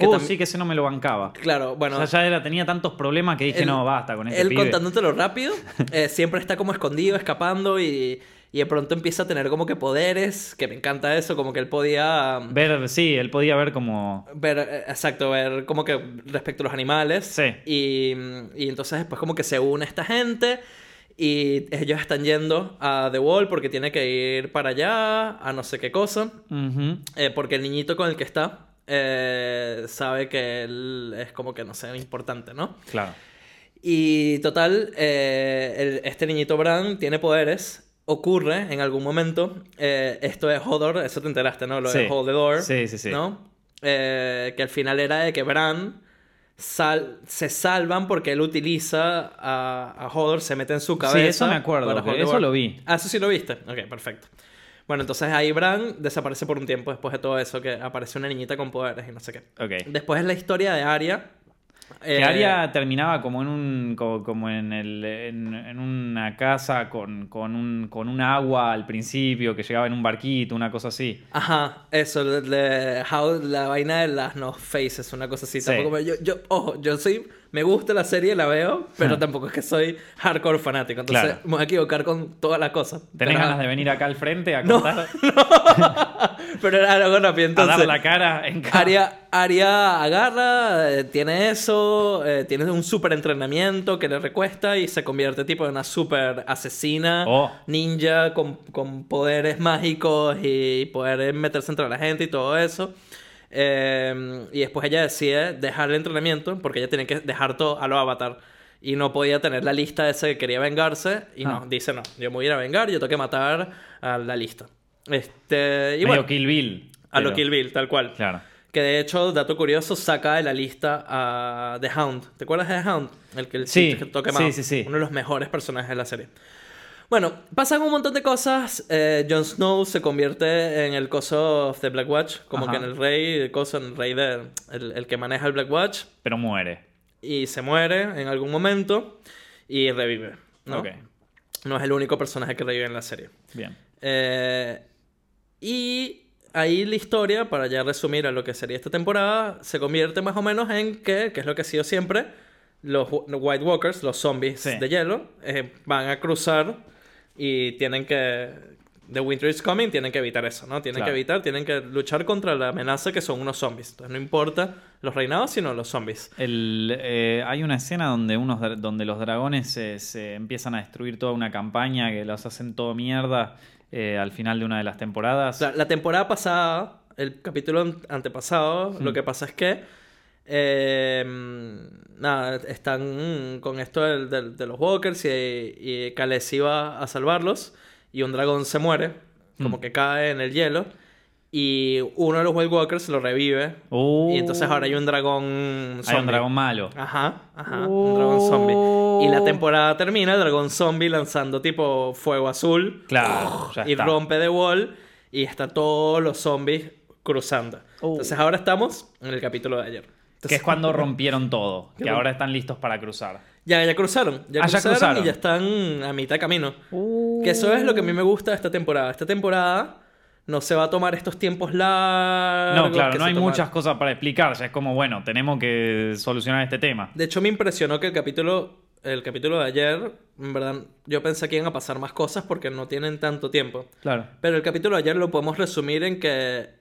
Uh, tam- sí que ese no me lo bancaba. Claro, bueno. o sea, ya era, tenía tantos problemas que dije, él- no, basta con este Él pibe. contándotelo rápido, eh, siempre está como escondido, escapando y, y de pronto empieza a tener como que poderes, que me encanta eso, como que él podía um, Ver, sí, él podía ver como... ver, eh, exacto, ver como que respecto a los animales. Sí. Y, y entonces después como que se une esta gente y ellos están yendo a The Wall porque tiene que ir para allá, a no sé qué cosa, eh, porque el niñito con el que está eh, sabe que él es como que, no sé, importante, ¿no? Claro. Y total, eh, el- este niñito Bran tiene poderes. Ocurre en algún momento. esto de Hodor, eso te enteraste, ¿no? Lo Sí. de Hold the Door. Sí, sí, sí. ¿No? Que al final era de que Bran sal- se salvan porque él utiliza a, a Hodor, se mete en su cabeza. Sí, eso me acuerdo, para eso lo vi. Ah, eso sí lo viste. Ok, perfecto. Bueno, entonces ahí Bran desaparece por un tiempo después de todo eso, que aparece una niñita con poderes y no sé qué. Después es la historia de Arya. Que Eh, Aria terminaba como en un co- como, en, el, en, en una casa con, con, un, con un agua al principio que llegaba en un barquito, una cosa así. Ajá, eso, le- le- how- la vaina de las no faces, una cosa así. Sí. Tampoco me- yo, yo, ojo, yo soy, me gusta la serie, la veo, pero Ah. tampoco es que soy hardcore fanático. Entonces Claro. me voy a equivocar con todas las cosas. ¿Tenés Pero, ganas de venir acá al frente a No. contar? Pero era algo rápido, a dar la cara en cada... Aria, Aria agarra, eh, tiene eso, eh, tiene un super entrenamiento que le recuesta y se convierte tipo en una super asesina, Oh. ninja con, con poderes mágicos y poder meterse entre la gente y todo eso. Eh, y después ella decide dejar el entrenamiento porque ella tiene que dejar todo a lo avatar. Y no podía tener la lista de ese que quería vengarse. Y Ah. no, dice no, yo me voy a ir a vengar, yo tengo que matar a la lista. Este, y Medio bueno, Kill Bill. a lo pero- Kill Bill, tal cual. Claro. Que de hecho, dato curioso, saca de la lista a The Hound. ¿Te acuerdas de The Hound? El que el Sí, que toque sí, sí, sí. Uno de los mejores personajes de la serie. Bueno, pasan un montón de cosas. Eh, Jon Snow se convierte en el coso of the Black Watch, como Ajá. que en el rey, el coso, en el rey de, el, el que maneja el Black Watch. Pero muere. Y se muere en algún momento y revive. ¿no? Es el único personaje que revive en la serie. Bien. Eh, y ahí la historia, para ya resumir a lo que sería esta temporada, se convierte más o menos en que, que es lo que ha sido siempre, los Wh- White Walkers, los zombies Sí. de hielo, eh, van a cruzar y tienen que... The Winter is Coming, tienen que evitar eso, ¿no? Tienen Claro. que evitar, tienen que luchar contra la amenaza que son unos zombies. Entonces no importa los reinados, sino los zombies. El, eh, hay una escena donde, unos, donde los dragones se, se empiezan a destruir toda una campaña que los hacen todo mierda eh, al final de una de las temporadas. La, la temporada pasada, el capítulo an- antepasado, Mm. lo que pasa es que. Eh, nada, están con esto del- de, los Walkers y, y Khaleesi va a salvarlos. Y un dragón se muere, como Mm. que cae en el hielo. Y uno de los White Walkers lo revive. Y entonces ahora hay un dragón. hay un dragón malo. Ajá, ajá, un dragón zombie. Y la Oh. temporada termina, el dragón zombie lanzando tipo fuego azul Claro, ya y está. rompe The Wall y está todos los zombies cruzando. Oh. Entonces ahora estamos en el capítulo de ayer. Que Entonces, es cuando rompieron todo. Que ahora están listos para cruzar. Ya, ya cruzaron. Ya, Ah, ya cruzaron, cruzaron. y ya están a mitad de camino. Que eso es lo que a mí me gusta de esta temporada. Esta temporada no se va a tomar estos tiempos largos. No, claro, que no hay tomaron. muchas cosas para explicar. Ya es como, bueno, tenemos que solucionar este tema. De hecho, me impresionó que el capítulo, el capítulo de ayer, en verdad, yo pensé que iban a pasar más cosas porque no tienen tanto tiempo. Claro. Pero el capítulo de ayer lo podemos resumir en que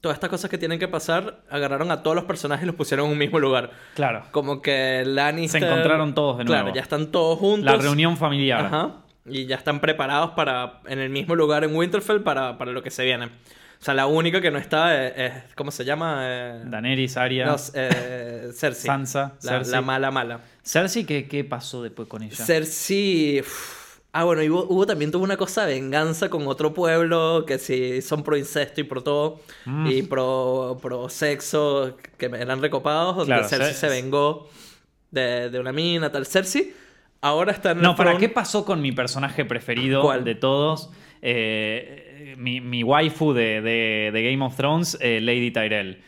todas estas cosas que tienen que pasar, agarraron a todos los personajes y los pusieron en un mismo lugar. Claro. Como que Lannister... Se encontraron todos de nuevo. Claro, ya están todos juntos. La reunión familiar. Ajá. Y ya están preparados para, en el mismo lugar en Winterfell para, para lo que se viene. O sea, la única que no está es, es- ¿cómo se llama? Eh, Daenerys, Arya, no, eh, Cersei. Sansa, La, Cersei. la mala mala. Cersei, ¿qué, ¿qué pasó después con ella? Cersei. Ah, bueno, y hubo, hubo también tuvo una cosa de venganza con otro pueblo que sí son pro incesto y pro todo. Mm. Y pro, pro sexo, que eran recopados. Donde Claro, Cersei Cer- se vengó de, de una mina, tal. Cersei ahora está en No, ¿para qué pasó con mi personaje preferido ¿Cuál? de todos? Eh, mi, mi waifu de, de- de Game of Thrones, eh, Lady Tyrell.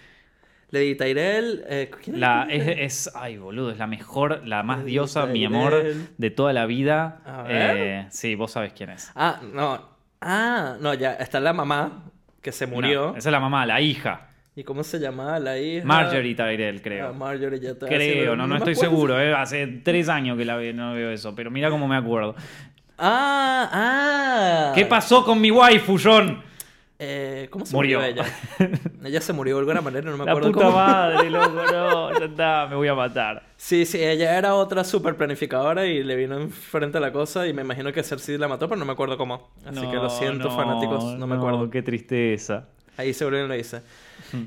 Lady Tyrell. eh, ¿quién La, es? es, es- ay, boludo, es la mejor, la más Lady diosa, mi amor, de toda la vida. A ver. Eh, sí, vos sabés quién es. Ah, no. Ah, no, ya. Está la mamá que se murió. No, esa es la mamá, la hija. ¿Y cómo se llamaba la hija? Marjorie Tyrell, creo. Ah, Marjorie, ya te Creo, no, no estoy acuerdo. seguro, eh, hace tres años que la ve- no veo eso, pero mira cómo me acuerdo. Ah, ah. ¿Qué pasó con mi waifu, John? Eh, ¿Cómo se Murió. murió, ella? ella se murió de alguna manera, no me La acuerdo puta cómo. madre, loco, no, ya está, me voy a matar. Sí, sí, ella era otra super planificadora y le vino enfrente a la cosa y me imagino que Cersei la mató, pero no me acuerdo cómo. Así que lo No, siento, no, fanáticos, no me acuerdo. Qué tristeza. Ahí seguro que lo hice.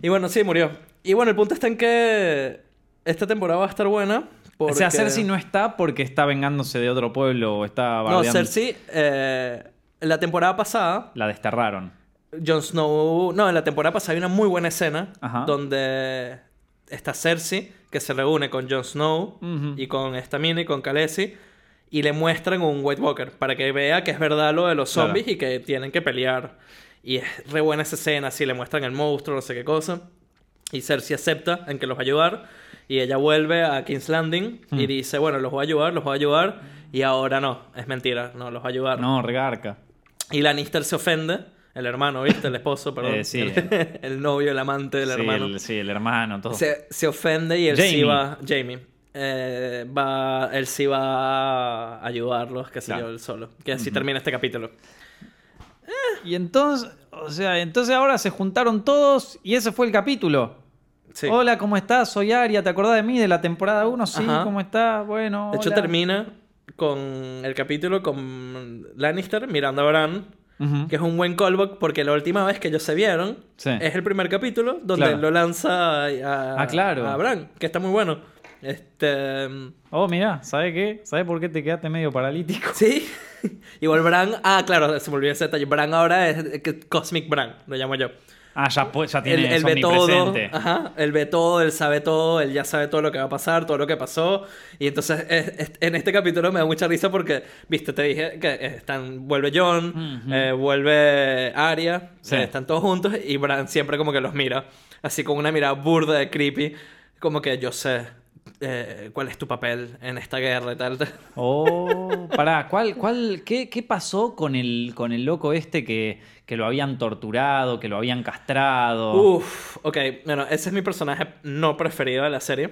Y bueno, sí, murió. Y bueno, el punto está en que esta temporada va a estar buena. Porque... O sea, Cersei no está porque está vengándose de otro pueblo o está No, bardeando. Cersei, eh, la temporada pasada, La desterraron. Jon Snow. No, en la temporada pasada hay una muy buena escena Ajá. donde está Cersei, que se reúne con Jon Snow y con esta mina y con Khaleesi. Y le muestran un White Walker para que vea que es verdad lo de los Claro. zombies y que tienen que pelear. Y es re buena esa escena, así le muestran el monstruo, no sé qué cosa. Y Cersei acepta en que los va a ayudar. Y ella vuelve a King's Landing y dice, bueno, los voy a ayudar, los voy a ayudar. Y ahora no, es mentira, no los va a ayudar. No, regarca. Y Lannister se ofende, el hermano, ¿viste? El esposo, perdón. Eh, sí. El, el novio, el amante del sí, hermano. El, sí, el hermano, todo. Se, se ofende y él sí va... Jamie. eh, va, él sí va a ayudarlos, qué sé Claro. yo, él solo. Que así termina este capítulo. Y entonces, o sea, entonces ahora se juntaron todos y ese fue el capítulo. Sí. Hola, ¿cómo estás? Soy Aria, ¿te acordás de mí de la temporada 1? Sí, Ajá. ¿cómo estás? Bueno, De hecho, hola. termina con el capítulo con Lannister mirando a Bran, Ujú. que es un buen callback porque la última vez que ellos se vieron Sí. es el primer capítulo donde Claro. lo lanza a, Ah, claro. a Bran, que está muy bueno. Este. Oh, mira, ¿sabes qué? ¿Sabes por qué te quedaste medio paralítico? Sí. Igual Bran. Ah, claro, se me olvidó ese detalle. Bran ahora es Cosmic Bran, lo llamo yo. Ah, ya, pu- ya Él, tiene él es ve todo. Ajá. Él ve todo, él sabe todo, él ya sabe todo lo que va a pasar, todo lo que pasó. Y entonces es- es- en este capítulo me da mucha risa porque, viste, te dije que están. Vuelve John, eh, vuelve Arya, Sí. eh, están todos juntos y Bran siempre como que los mira. Así con una mirada burda de creepy. Como que yo sé. Eh, cuál es tu papel en esta guerra y tal. Oh, pará, ¿cuál, cuál, qué, qué pasó con el, con el loco este que, que lo habían torturado, que lo habían castrado? Uf, ok, bueno, ese es mi personaje no preferido de la serie.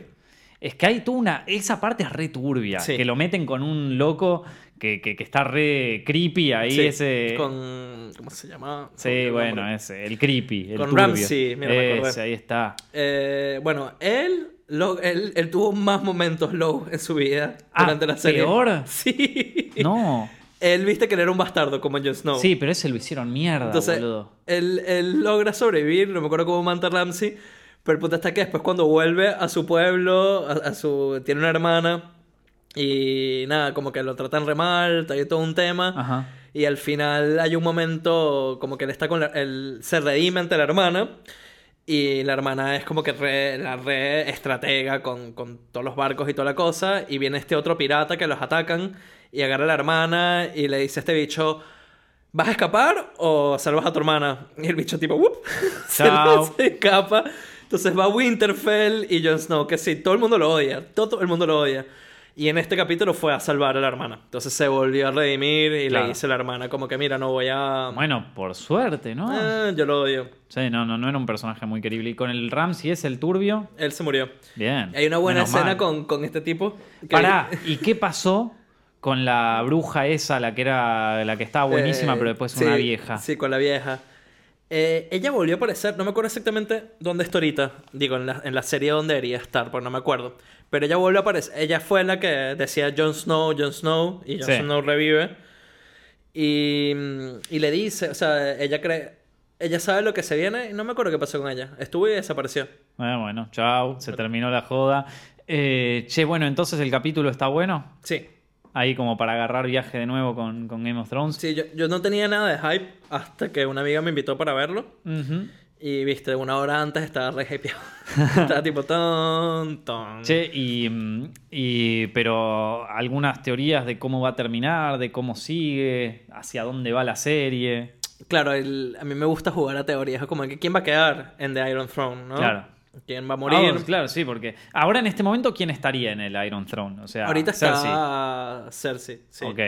Es que hay tú una. Esa parte es re turbia. Sí. Que lo meten con un loco que, que- que está re creepy ahí. Sí, ese. Con. ¿Cómo se llama? Sí, No, bueno, ese. El creepy. El Con turbio. Ramsey, mira, me acordé. Ahí está. Eh, bueno, él, lo- él, él tuvo más momentos low en su vida Ah, durante la serie. ¿peor? Sí. No. Él viste que él era un bastardo como Jon Snow. Sí, pero ese lo hicieron mierda, Entonces, boludo. él, él logra sobrevivir, no me acuerdo cómo manta Ramsey, pero el punto está que después cuando vuelve a su pueblo, a, a su... tiene una hermana y nada, como que lo tratan re mal, hay todo un tema. Ajá. Y al final hay un momento como que él está con la, él se redime ante la hermana. Y la hermana es como que re- la re estratega con, con todos los barcos y toda la cosa. Y viene este otro pirata que los atacan. Y agarra a la hermana y le dice a este bicho: ¿Vas a escapar o salvas a tu hermana? Y el bicho, tipo, ¡wup! se, escapa. Entonces va Winterfell y Jon Snow, que sí, todo el mundo lo odia. Todo el mundo lo odia. Y en este capítulo fue a salvar a la hermana. Entonces se volvió a redimir y Claro. le dice a la hermana como que mira, no voy a... Bueno, por suerte, ¿no? Ah, yo lo odio. Sí, no, no, no era un personaje muy querible. Y con el Ramsey es el turbio. Él se murió. Bien. Hay una buena menos escena con, con este tipo. que- Pará, ¿y qué pasó con la bruja esa, la que era la que estaba buenísima, Eh, pero después sí, una vieja? Sí, con la vieja. Eh, ella volvió a aparecer, no me acuerdo exactamente dónde está ahorita. Digo, en la, en la serie donde debería estar, pues no me acuerdo. Pero ella volvió a aparecer. Ella fue la que decía Jon Snow, Jon Snow, y Jon Sí. Snow revive. Y, y le dice, o sea, ella cree. Ella sabe lo que se viene y no me acuerdo qué pasó con ella. Estuvo y desapareció. Ah, bueno, chao, se terminó la joda. Eh, che, bueno, entonces el capítulo está bueno. Sí. Ahí como para agarrar viaje de nuevo con, con Game of Thrones. Sí, yo, yo no tenía nada de hype hasta que una amiga me invitó para verlo. Ujú. Y viste, una hora antes estaba re hypeado. estaba tipo ton, ton. Che, y, y- pero algunas teorías de cómo va a terminar, de cómo sigue, hacia dónde va la serie. Claro, el- a mí me gusta jugar a teorías como que quién va a quedar en The Iron Throne, ¿no? Claro. quién va a morir. Ah, claro, sí, porque ahora en este momento, ¿quién estaría en el Iron Throne? O sea, Ahorita Cersei. está Cersei, sí. Ok.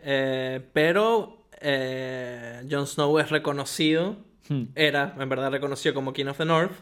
Eh, pero eh, Jon Snow es reconocido, Hmm. era en verdad reconocido como King of the North.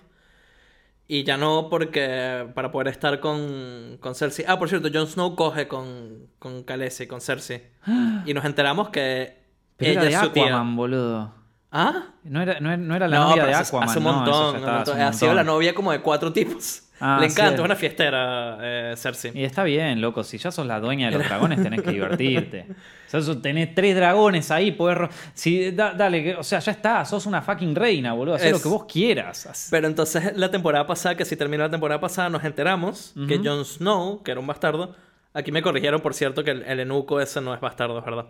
Y ya no porque para poder estar con, con Cersei. Ah, por cierto, Jon Snow coge con, con Khaleesi, con Cersei. Y nos enteramos que Pero ella era de es su tía. Aquaman, boludo. ¿Ah? No era, no era, no era la no, novia de Aquaman, hace un no, montón. un un Ha sido la novia como de cuatro tipos. Ah, Le encanta, sí. es una fiestera, eh, Cersei. Y está bien, loco. Si ya sos la dueña de los dragones, tenés que divertirte. O sea, tenés tres dragones ahí, podés... ro- Si, da- dale, o sea, ya está. Sos una fucking reina, boludo. Haz lo que vos quieras. Pero entonces la temporada pasada, que si terminó la temporada pasada, nos enteramos que Jon Snow, que era un bastardo, aquí me corrigieron, por cierto, que el, el eunuco ese no es bastardo, es verdad.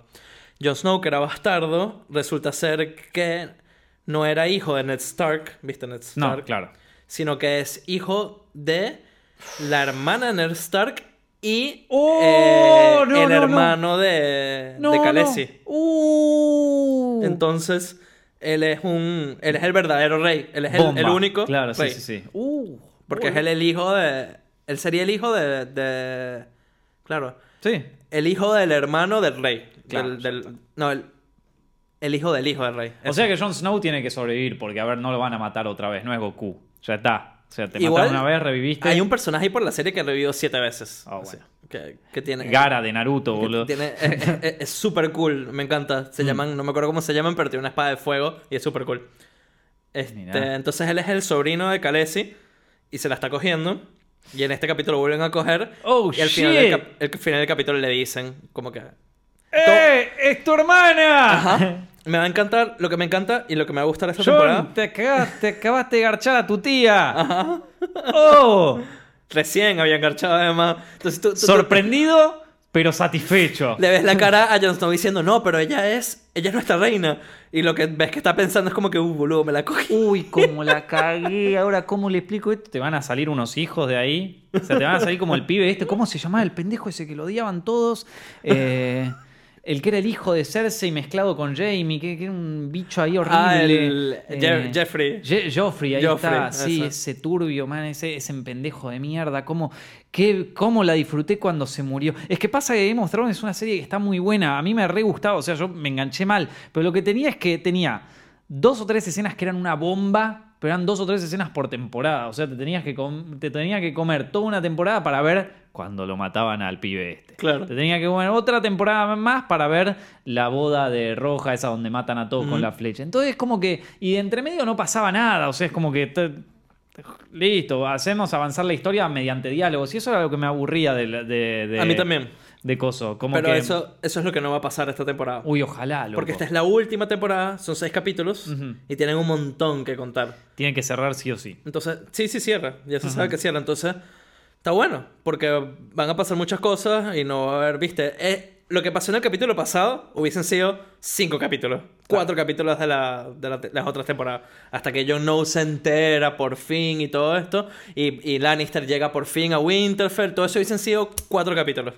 Jon Snow, que era bastardo, resulta ser que no era hijo de Ned Stark, ¿viste Ned Stark? No, claro. Sino que es hijo de la hermana de Ned Stark y ¡Oh! eh, No, el no, no. hermano de, No, de. Khaleesi. Uh. Entonces, él es un. Él es el verdadero rey. Él es el, el único. Claro, sí, rey. sí, sí. Uh. Porque es él el hijo de. Él sería el hijo de. de- claro. Sí. El hijo del hermano del rey. Claro, Del- del- no, el, el hijo del hijo del rey. O Eso. sea que Jon Snow tiene que sobrevivir porque, a ver, no lo van a matar otra vez. No es Goku. Ya está. O sea, te Igual, mataron una vez, reviviste. Hay un personaje por la serie que ha revivido siete veces. Ah, O bueno. que, que tiene. Gara de Naruto, boludo. tiene- es es- es súper cool, me encanta. Se Mm. llaman, no me acuerdo cómo se llaman, pero tiene una espada de fuego y es súper cool. Este, entonces él es el sobrino de Khaleesi y se la está cogiendo. Y en este capítulo vuelven a coger. Oh, y al final del, el final del capítulo le dicen, como que. ¡Eh! ¡Es tu hermana! Ajá. Me va a encantar, lo que me encanta y lo que me va a gustar esta temporada. Te acabaste, te acabaste de garchar a tu tía. Ajá. ¡Oh! Recién había engarchado además. Entonces tú, tú- tú- Sorprendido, pero satisfecho. le ves la cara a Jon Snow diciendo, no, pero ella es, ella es nuestra reina. Y lo que ves que está pensando es como que, uh, boludo, me la cogí. Uy, cómo la cagué. Ahora, ¿cómo le explico esto? Te van a salir unos hijos de ahí. O sea, te van a salir como el pibe este. ¿Cómo se llamaba el pendejo ese que lo odiaban todos? Eh, el que era el hijo de Cersei mezclado con Jamie, que, que era un bicho ahí horrible. Ah, el Eh, Je- Jeffrey. Je- Joffrey, ahí Joffrey, está. Sí, eso. ese turbio, man, ese, ese pendejo de mierda. ¿Cómo, qué, ¿Cómo la disfruté cuando se murió? Es que pasa que Game of Thrones es una serie que está muy buena. A mí me re gustaba, o sea, yo me enganché mal. Pero lo que tenía es que tenía dos o tres escenas que eran una bomba, pero eran dos o tres escenas por temporada. O sea, te tenías que, com- te tenía que comer toda una temporada para ver cuando lo mataban al pibe este. Claro. Te tenía que comer otra temporada más para ver la boda de Roja, esa donde matan a todos con la flecha. Entonces, como que. Y de entre medio no pasaba nada. O sea, es como que. te- te- listo, hacemos avanzar la historia mediante diálogos. Y eso era lo que me aburría de. de, de- A mí también. De Coso. Como Pero que. eso, eso es lo que no va a pasar esta temporada. Uy, ojalá, loco. Porque esta es la última temporada, son seis capítulos Ujú. y tienen un montón que contar. Tiene que cerrar sí o sí. Entonces, sí, sí cierra, ya se sabe que cierra. Entonces, está bueno, porque van a pasar muchas cosas y no va a haber, viste, Eh, lo que pasó en el capítulo pasado hubiesen sido cinco capítulos, cuatro capítulos de, la- de la- las otras temporadas, hasta que Jon Snow se entera por fin y todo esto, y, y Lannister llega por fin a Winterfell, todo eso hubiesen sido cuatro capítulos.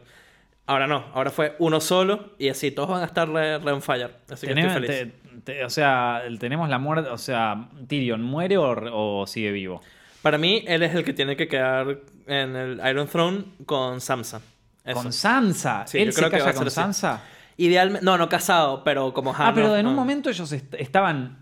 Ahora no, ahora fue uno solo y así todos van a estar re, re on fire. Así que estoy feliz. te- te- o sea, tenemos la muerte. O sea, Tyrion muere o, o sigue vivo. Para mí, él es el que tiene que quedar en el Iron Throne con Sansa. Eso. Con Sansa. Sí, ¿Él yo se creo que va a ser con así. Sansa? Idealmente, no, no casado, pero como Ah, Han. pero no, en un no. momento ellos est- estaban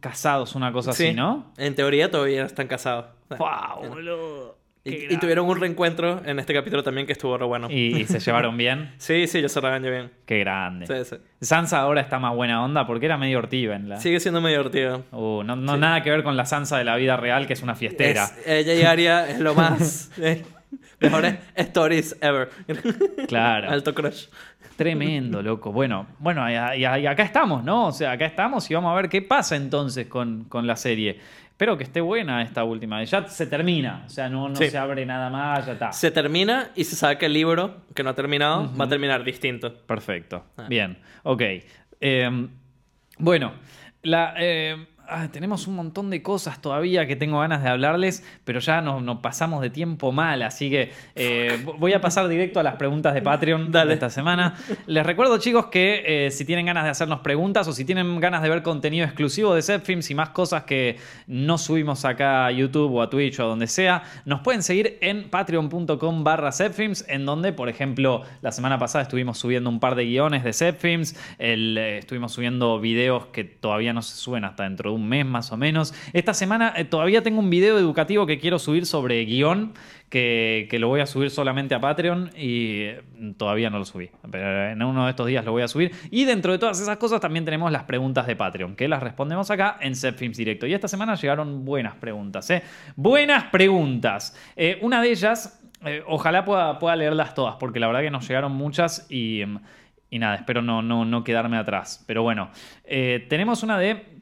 casados, una cosa Sí, así, ¿no? En teoría todavía están casados. ¡Wow, boludo! Y, tuvieron un reencuentro en este capítulo también que estuvo re bueno. ¿Y, y se llevaron bien. Sí, sí, yo se regaño bien. Qué grande. Sí, sí. Sansa ahora está más buena onda porque era medio hortiva en la. Sigue siendo medio divertido. Uh, no no Sí. nada que ver con la Sansa de la vida real, que es una fiestera. Es- ella y Arya es lo más. eh, mejores stories ever. Claro. Alto crush. Tremendo, loco. Bueno, bueno, y, y- y acá estamos, ¿no? O sea, acá estamos y vamos a ver qué pasa entonces con, con la serie. Espero que esté buena esta última. Ya se termina, o sea, no, no Sí. se abre nada más, ya está. Se termina y se sabe que el libro, que no ha terminado, va a terminar distinto. Perfecto. Ah. Bien, ok. Eh, bueno, la, eh, ah, tenemos un montón de cosas todavía que tengo ganas de hablarles, pero ya nos, nos pasamos de tiempo mal, así que eh, voy a pasar directo a las preguntas de Patreon de esta semana. Les recuerdo, chicos, que eh, si tienen ganas de hacernos preguntas o si tienen ganas de ver contenido exclusivo de Zepfilms y más cosas que no subimos acá a YouTube o a Twitch o a donde sea, nos pueden seguir en patreon.com barra Zepfilms, en donde, por ejemplo, la semana pasada estuvimos subiendo un par de guiones de Zepfilms, eh, estuvimos subiendo videos que todavía no se suben hasta dentro de un mes más o menos. Esta semana eh, todavía tengo un video educativo que quiero subir sobre guion, que, lo voy a subir solamente a Patreon y eh, todavía no lo subí. Pero en uno de estos días lo voy a subir. Y dentro de todas esas cosas también tenemos las preguntas de Patreon, que las respondemos acá en Zepfilms Directo. Y esta semana llegaron buenas preguntas, ¿eh? Buenas preguntas. Eh, una de ellas, ojalá pueda, pueda leerlas todas, porque la verdad que nos llegaron muchas y... Y nada, espero no, no, no quedarme atrás. Pero bueno, tenemos una de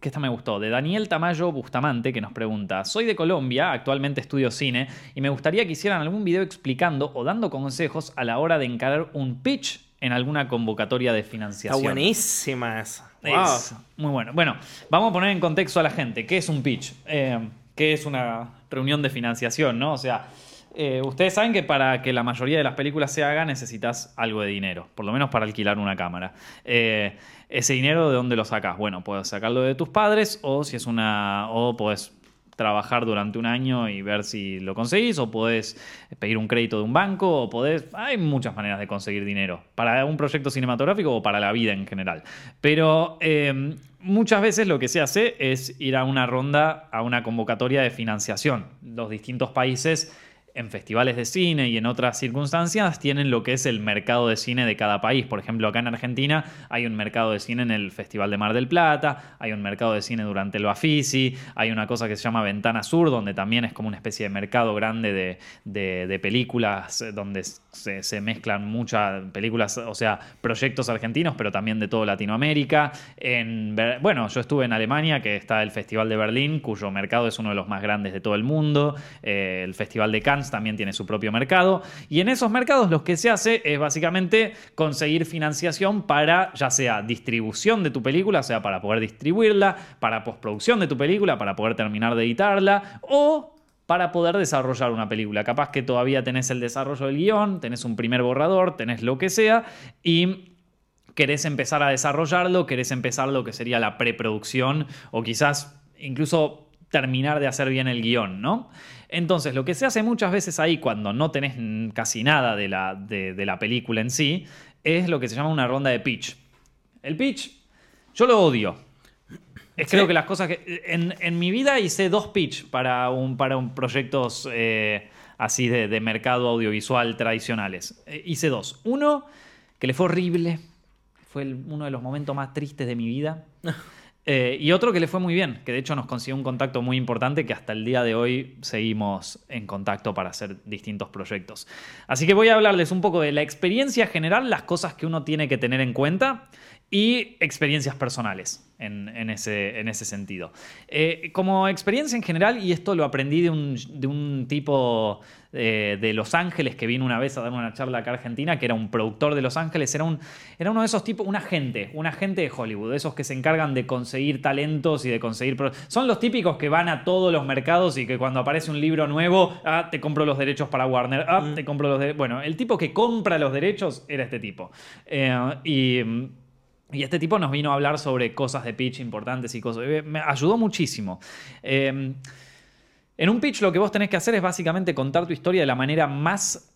que esta me gustó, de Daniel Tamayo Bustamante, que nos pregunta, soy de Colombia, actualmente estudio cine, y me gustaría que hicieran algún video explicando o dando consejos a la hora de encarar un pitch en alguna convocatoria de Está financiación. buenísima esa. Wow. Es muy bueno. Bueno, vamos a poner en contexto a la gente. ¿Qué es un pitch? Eh, ¿Qué es una reunión de financiación? ¿no? O sea, eh, ustedes saben que para que la mayoría de las películas se haga necesitas algo de dinero, por lo menos para alquilar una cámara. Eh, ese dinero, ¿de dónde lo sacas? Bueno, puedes sacarlo de tus padres o si es una. o puedes trabajar durante un año y ver si lo conseguís, o podés pedir un crédito de un banco, o podés. Hay muchas maneras de conseguir dinero para un proyecto cinematográfico o para la vida en general. Pero eh, muchas veces lo que se hace es ir a una ronda, a una convocatoria de financiación. Los distintos países en festivales de cine y en otras circunstancias tienen lo que es el mercado de cine de cada país. Por ejemplo, acá en Argentina hay un mercado de cine en el Festival de Mar del Plata, hay un mercado de cine durante el Bafisi, hay una cosa que se llama Ventana Sur, donde también es como una especie de mercado grande de, de- películas, eh, donde se, mezclan muchas películas, o sea, proyectos argentinos, pero también de toda Latinoamérica. En, bueno, yo estuve en Alemania, que está el Festival de Berlín, cuyo mercado es uno de los más grandes de todo el mundo. Eh, el Festival de Cannes también tiene su propio mercado. Y en esos mercados lo que se hace es básicamente conseguir financiación para ya sea distribución de tu película, o sea, para poder distribuirla, para postproducción de tu película, para poder terminar de editarla, o para poder desarrollar una película. Capaz que todavía tenés el desarrollo del guion, tenés un primer borrador, tenés lo que sea, y querés empezar a desarrollarlo, querés empezar lo que sería la preproducción, o quizás incluso terminar de hacer bien el guion, ¿no? Entonces, lo que se hace muchas veces ahí cuando no tenés casi nada de la, de, de la película en sí, es lo que se llama una ronda de pitch. El pitch, yo lo odio. Es ¿Sí? creo que las cosas que. En, en mi vida hice dos pitch para un, para un proyectos eh, así de, de mercado audiovisual tradicionales. Eh, hice dos. Uno, que le fue horrible. Fue el- uno de los momentos más tristes de mi vida. Eh, y otro que le fue muy bien, que de hecho nos consiguió un contacto muy importante que hasta el día de hoy seguimos en contacto para hacer distintos proyectos. Así que voy a hablarles un poco de la experiencia general, las cosas que uno tiene que tener en cuenta y experiencias personales en, en ese, en ese sentido. Eh, como experiencia en general, y esto lo aprendí de un, de un tipo eh, de Los Ángeles que vino una vez a dar una charla acá a Argentina, que era un productor de Los Ángeles, era, un, era uno de esos tipos, un agente, un agente de Hollywood, de esos que se encargan de conseguir talentos y de conseguir... Son los típicos que van a todos los mercados y que cuando aparece un libro nuevo, ah, te compro los derechos para Warner, ah, te compro los derechos... Bueno, el tipo que compra los derechos era este tipo. Eh, y... Y este tipo nos vino a hablar sobre cosas de pitch importantes y cosas. eh, Me ayudó muchísimo. Eh, en un pitch lo que vos tenés que hacer es básicamente contar tu historia de la manera más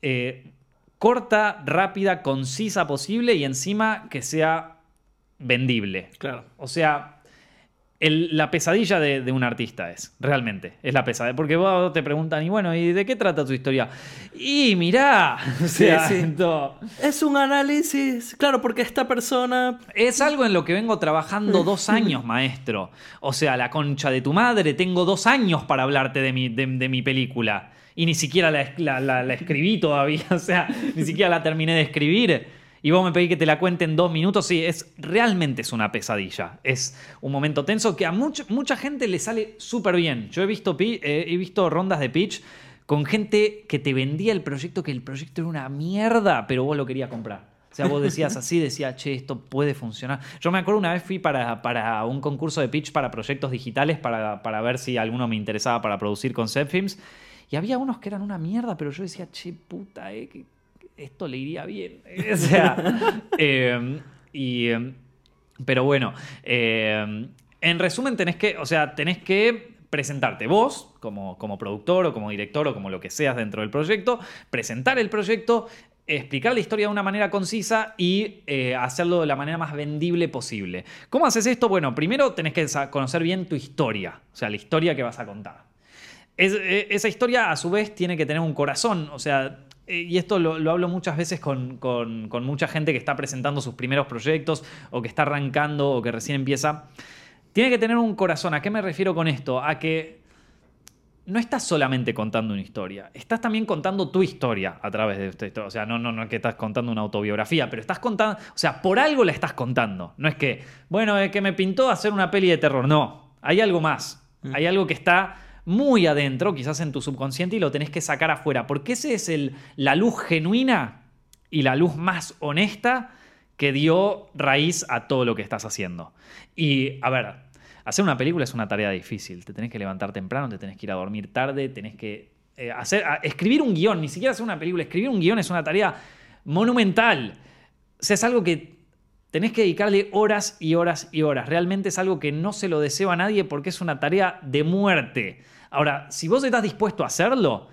eh, corta, rápida, concisa posible y encima que sea vendible. Claro. O sea, el- la pesadilla de, de un artista es, realmente, es la pesadilla. Porque vos te preguntan, y bueno, ¿y de qué trata tu historia? Y mirá, o sea, sí. esto- Es un análisis, claro, porque esta persona es algo en lo que vengo trabajando dos años, maestro. O sea, la concha de tu madre, tengo dos años para hablarte de mi, de, de mi película. Y ni siquiera la, es- la- la- la escribí todavía, o sea, ni siquiera la terminé de escribir. Y vos me pedís que te la cuente en dos minutos. Sí, es, realmente es una pesadilla. Es un momento tenso que a mucha, mucha gente le sale súper bien. Yo he visto, eh, he visto rondas de pitch con gente que te vendía el proyecto, que el proyecto era una mierda, pero vos lo querías comprar. O sea, vos decías así, decía, che, esto puede funcionar. Yo me acuerdo una vez fui para, para un concurso de pitch para proyectos digitales para, para ver si alguno me interesaba para producir concept films. Y había unos que eran una mierda, pero yo decía, che, puta, eh, esto le iría bien. o sea, eh, y, eh, pero bueno, eh, en resumen tenés que, o sea, tenés que presentarte vos como, como productor o como director o como lo que seas dentro del proyecto, presentar el proyecto, explicar la historia de una manera concisa y eh, hacerlo de la manera más vendible posible. ¿Cómo haces esto? Bueno, primero tenés que conocer bien tu historia, o sea, la historia que vas a contar. Eh, esa historia a su vez tiene que tener un corazón, o sea, y esto lo, lo hablo muchas veces con, con- con mucha gente que está presentando sus primeros proyectos o que está arrancando o que recién empieza. Tiene que tener un corazón. ¿A qué me refiero con esto? A que no estás solamente contando una historia, estás también contando tu historia a través de esta historia. O sea, no, no, no es que estás contando una autobiografía, pero estás contando, o sea, por algo la estás contando. No es que, bueno, es que me pintó hacer una peli de terror. No, hay algo más. Hay algo que está muy adentro, quizás en tu subconsciente, y lo tenés que sacar afuera. Porque ese es el, la luz genuina y la luz más honesta que dio raíz a todo lo que estás haciendo. Y, a ver, hacer una película es una tarea difícil. Te tenés que levantar temprano, te tenés que ir a dormir tarde, tenés que eh, hacer, escribir un guion, ni siquiera hacer una película, escribir un guion es una tarea monumental. O sea, es algo que tenés que dedicarle horas y horas y horas. Realmente es algo que no se lo deseo a nadie porque es una tarea de muerte. Ahora, si vos estás dispuesto a hacerlo,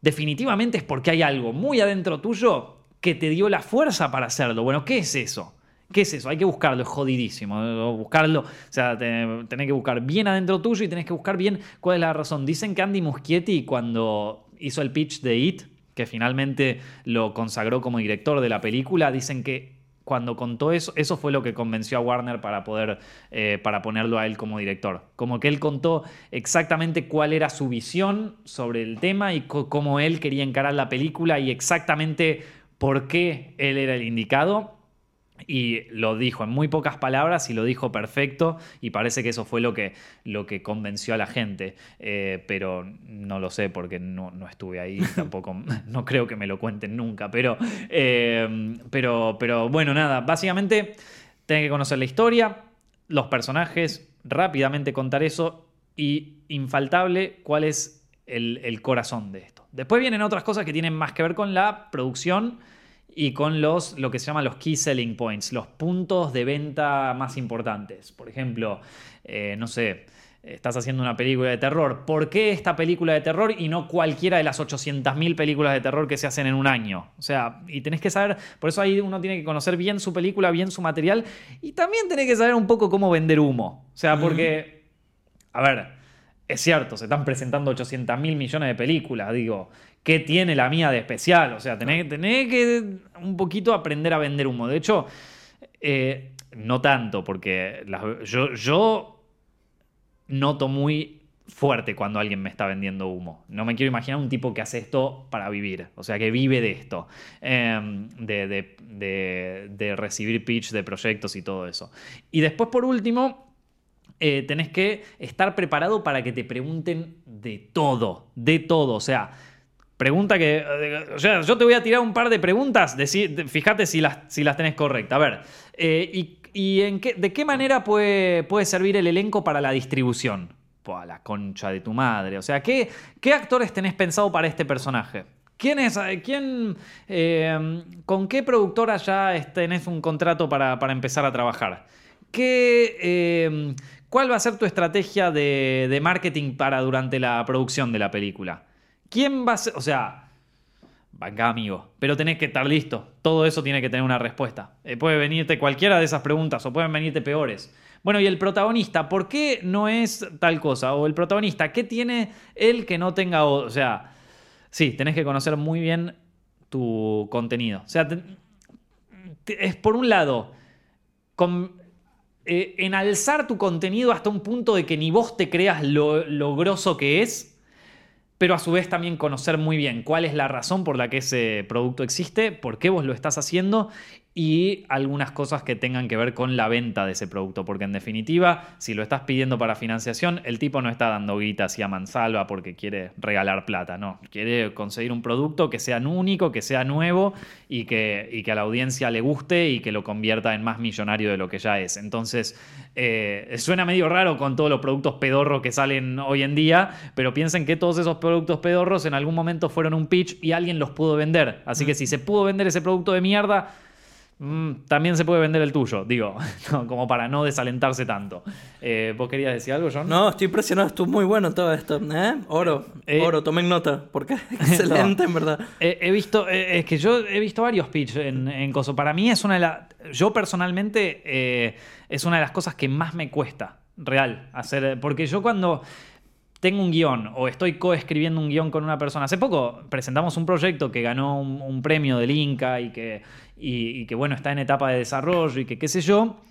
definitivamente es porque hay algo muy adentro tuyo que te dio la fuerza para hacerlo. Bueno, ¿qué es eso? ¿Qué es eso? Hay que buscarlo, es jodidísimo. eh, Buscarlo, o sea, te- tenés que buscar bien adentro tuyo y tenés que buscar bien cuál es la razón. Dicen que Andy Muschietti, cuando hizo el pitch de It, que finalmente lo consagró como director de la película, dicen que cuando contó eso, eso fue lo que convenció a Warner para poder, eh, para ponerlo a él como director. Como que él contó exactamente cuál era su visión sobre el tema y cómo él quería encarar la película y exactamente por qué él era el indicado. Y lo dijo en muy pocas palabras y lo dijo perfecto y parece que eso fue lo que, lo que convenció a la gente. Eh, pero no lo sé porque no, no estuve ahí, tampoco, no creo que me lo cuenten nunca. Pero, eh, pero, pero bueno, nada, básicamente tenés que conocer la historia, los personajes, rápidamente contar eso y infaltable cuál es el, el corazón de esto. Después vienen otras cosas que tienen más que ver con la producción y con los, lo que se llaman los key selling points, los puntos de venta más importantes. Por ejemplo, eh, no sé, estás haciendo una película de terror. ¿Por qué esta película de terror y no cualquiera de las 800.000 películas de terror que se hacen en un año? O sea, y tenés que saber, por eso ahí uno tiene que conocer bien su película, bien su material, y también tenés que saber un poco cómo vender humo. O sea, porque, a ver, es cierto, se están presentando 800 mil millones de películas, digo, ¿qué tiene la mía de especial? O sea, tenés, tenés que un poquito aprender a vender humo. De hecho, eh, no tanto, porque las- yo, yo noto muy fuerte cuando alguien me está vendiendo humo. No me quiero imaginar un tipo que hace esto para vivir, o sea, que vive de esto, eh, de, de- de- de recibir pitch de proyectos y todo eso. Y después, por último, eh, tenés que estar preparado para que te pregunten de todo, de todo. O sea, pregunta que. o sea, yo te voy a tirar un par de preguntas, de- fíjate si las, si las tenés correctas. A ver, eh, ¿y, y en qué, de qué manera puede, puede servir el elenco para la distribución? Pues la concha de tu madre. O sea, ¿qué, qué actores tenés pensado para este personaje? ¿Quién es? eh, ¿Quién, eh, ¿Con qué productora ya tenés un contrato para, para empezar a trabajar? ¿Qué, ¿Cuál va a ser tu estrategia de, de marketing para durante la producción de la película? ¿Quién va a ser? O sea, venga amigo, pero tenés que estar listo. Todo eso tiene que tener una respuesta. Eh, puede venirte cualquiera de esas preguntas o pueden venirte peores. Bueno, y el protagonista, ¿por qué no es tal cosa? O el protagonista, ¿qué tiene él que no tenga o o sea, sí, tenés que conocer muy bien tu contenido. O sea, es por un lado, con, eh, enalzar tu contenido hasta un punto de que ni vos te creas lo, lo grosso que es, pero a su vez también conocer muy bien cuál es la razón por la que ese producto existe, por qué vos lo estás haciendo y algunas cosas que tengan que ver con la venta de ese producto, porque en definitiva, si lo estás pidiendo para financiación, el tipo no está dando guita así a mansalva porque quiere regalar plata, no, quiere conseguir un producto que sea único, que sea nuevo y que, y que a la audiencia le guste y que lo convierta en más millonario de lo que ya es. Entonces, eh, suena medio raro con todos los productos pedorros que salen hoy en día, pero piensen que todos esos productos pedorros en algún momento fueron un pitch y alguien los pudo vender. Así que si se pudo vender ese producto de mierda, Mm, también se puede vender el tuyo, digo, como para no desalentarse tanto. Eh, ¿Vos querías decir algo, John? No, estoy impresionado, estuvo muy bueno todo esto. ¿eh? Oro, eh, oro, tomen nota, porque es excelente, en verdad. he visto, es que yo he visto varios pitch en, en Coso. Para mí es una de las. Yo personalmente es una de las cosas que más me cuesta, real, hacer. Porque yo cuando tengo un guion o estoy coescribiendo un guion con una persona. Hace poco presentamos un proyecto que ganó un, premio del Inca y que, y, que, bueno, está en etapa de desarrollo y que qué sé yo.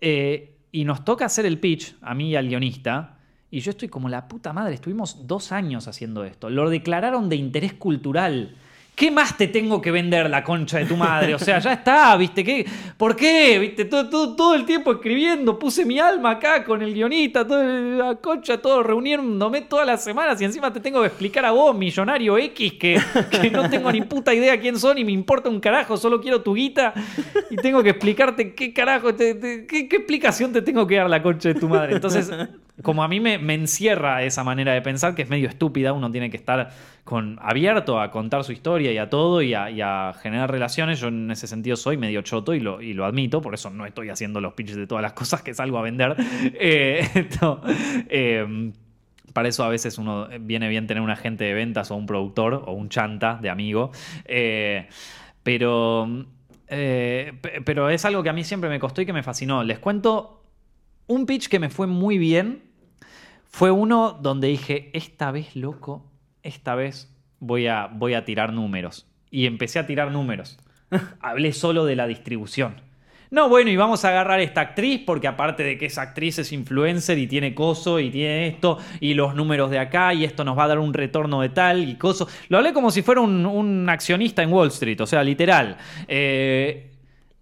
Eh, y nos toca hacer el pitch, a mí y al guionista. Y yo estoy como la puta madre, estuvimos dos años haciendo esto. Lo declararon de interés cultural. ¿Qué más te tengo que vender la concha de tu madre? O sea, ya está, ¿viste? ¿Qué? ¿Por qué? ¿Viste? Todo, todo, todo el tiempo escribiendo, puse mi alma acá con el guionista, toda la concha, todo reuniéndome todas las semanas y encima te tengo que explicar a vos, millonario X, que, que no tengo ni puta idea quién son y me importa un carajo, solo quiero tu guita y tengo que explicarte qué carajo, qué, qué, explicación te tengo que dar la concha de tu madre. Entonces, como a mí me, me encierra esa manera de pensar que es medio estúpida, uno tiene que estar con, abierto a contar su historia y a todo y a, generar relaciones. Yo en ese sentido soy medio choto y lo, admito, por eso no estoy haciendo los pitches de todas las cosas que salgo a vender. Eh, em, para eso a veces uno viene bien tener un agente de ventas o un productor o un chanta de amigo. Eh, pero, eh, pero es algo que a mí siempre me costó y que me fascinó. Les cuento un pitch que me fue muy bien. Fue uno donde dije, esta vez loco, esta vez voy a, voy a tirar números. Y empecé a tirar números. Hablé solo de la distribución. No, bueno, y vamos a agarrar esta actriz, porque aparte de que esa actriz es influencer y tiene coso y tiene esto, y los números de acá, y esto nos va a dar un retorno de tal y coso. Lo hablé como si fuera un, accionista en Wall Street, o sea, literal. Eh,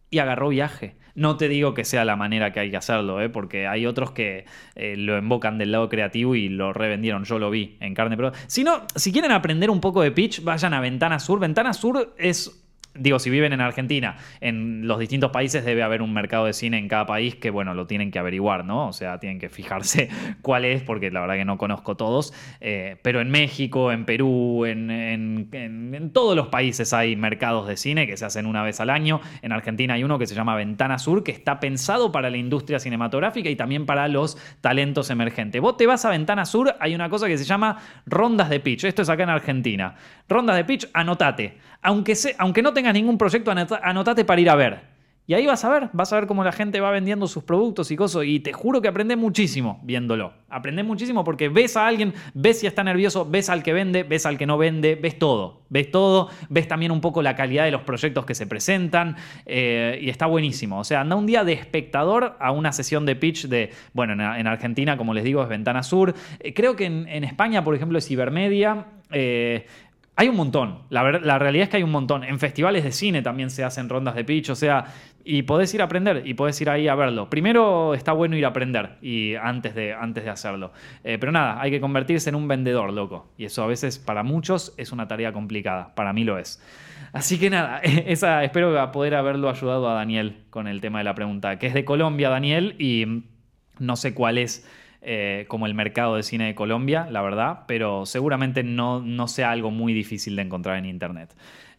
y agarró viaje. No te digo que sea la manera que hay que hacerlo, ¿eh? porque hay otros que eh, lo invocan del lado creativo y lo revendieron. Yo lo vi en carne. Pero si no, si quieren aprender un poco de pitch, vayan a Ventana Sur. Ventana Sur es digo, si viven en Argentina, en los distintos países debe haber un mercado de cine en cada país que, bueno, lo tienen que averiguar, ¿no? O sea, tienen que fijarse cuál es, porque la verdad que no conozco todos. Eh, pero en México, en Perú, en, en, todos los países hay mercados de cine que se hacen una vez al año. En Argentina hay uno que se llama Ventana Sur, que está pensado para la industria cinematográfica y también para los talentos emergentes. Vos te vas a Ventana Sur, hay una cosa que se llama rondas de pitch. Esto es acá en Argentina. Rondas de pitch, anotate. Aunque, aunque no tengas ningún proyecto, anotate para ir a ver. Y ahí vas a ver, vas a ver cómo la gente va vendiendo sus productos y cosas. Y te juro que aprendes muchísimo viéndolo. Aprendes muchísimo porque ves a alguien, ves si está nervioso, ves al que vende, ves al que no vende, ves todo. Ves todo, ves también un poco la calidad de los proyectos que se presentan. Eh, y está buenísimo. O sea, anda un día de espectador a una sesión de pitch de, bueno, en, Argentina, como les digo, es Ventana Sur. Eh, creo que en, España, por ejemplo, es Ibermedia. Eh, hay un montón, la, realidad es que hay un montón. En festivales de cine también se hacen rondas de pitch, o sea, y podés ir a aprender y podés ir ahí a verlo. Primero está bueno ir a aprender y antes de, antes de hacerlo. Eh, pero nada, hay que convertirse en un vendedor, loco. Y eso a veces para muchos es una tarea complicada, para mí lo es. Así que nada, esa, espero poder haberlo ayudado a Daniel con el tema de la pregunta, que es de Colombia, Daniel, y no sé cuál es eh, como el mercado de cine de Colombia, la verdad, pero seguramente no, no sea algo muy difícil de encontrar en Internet.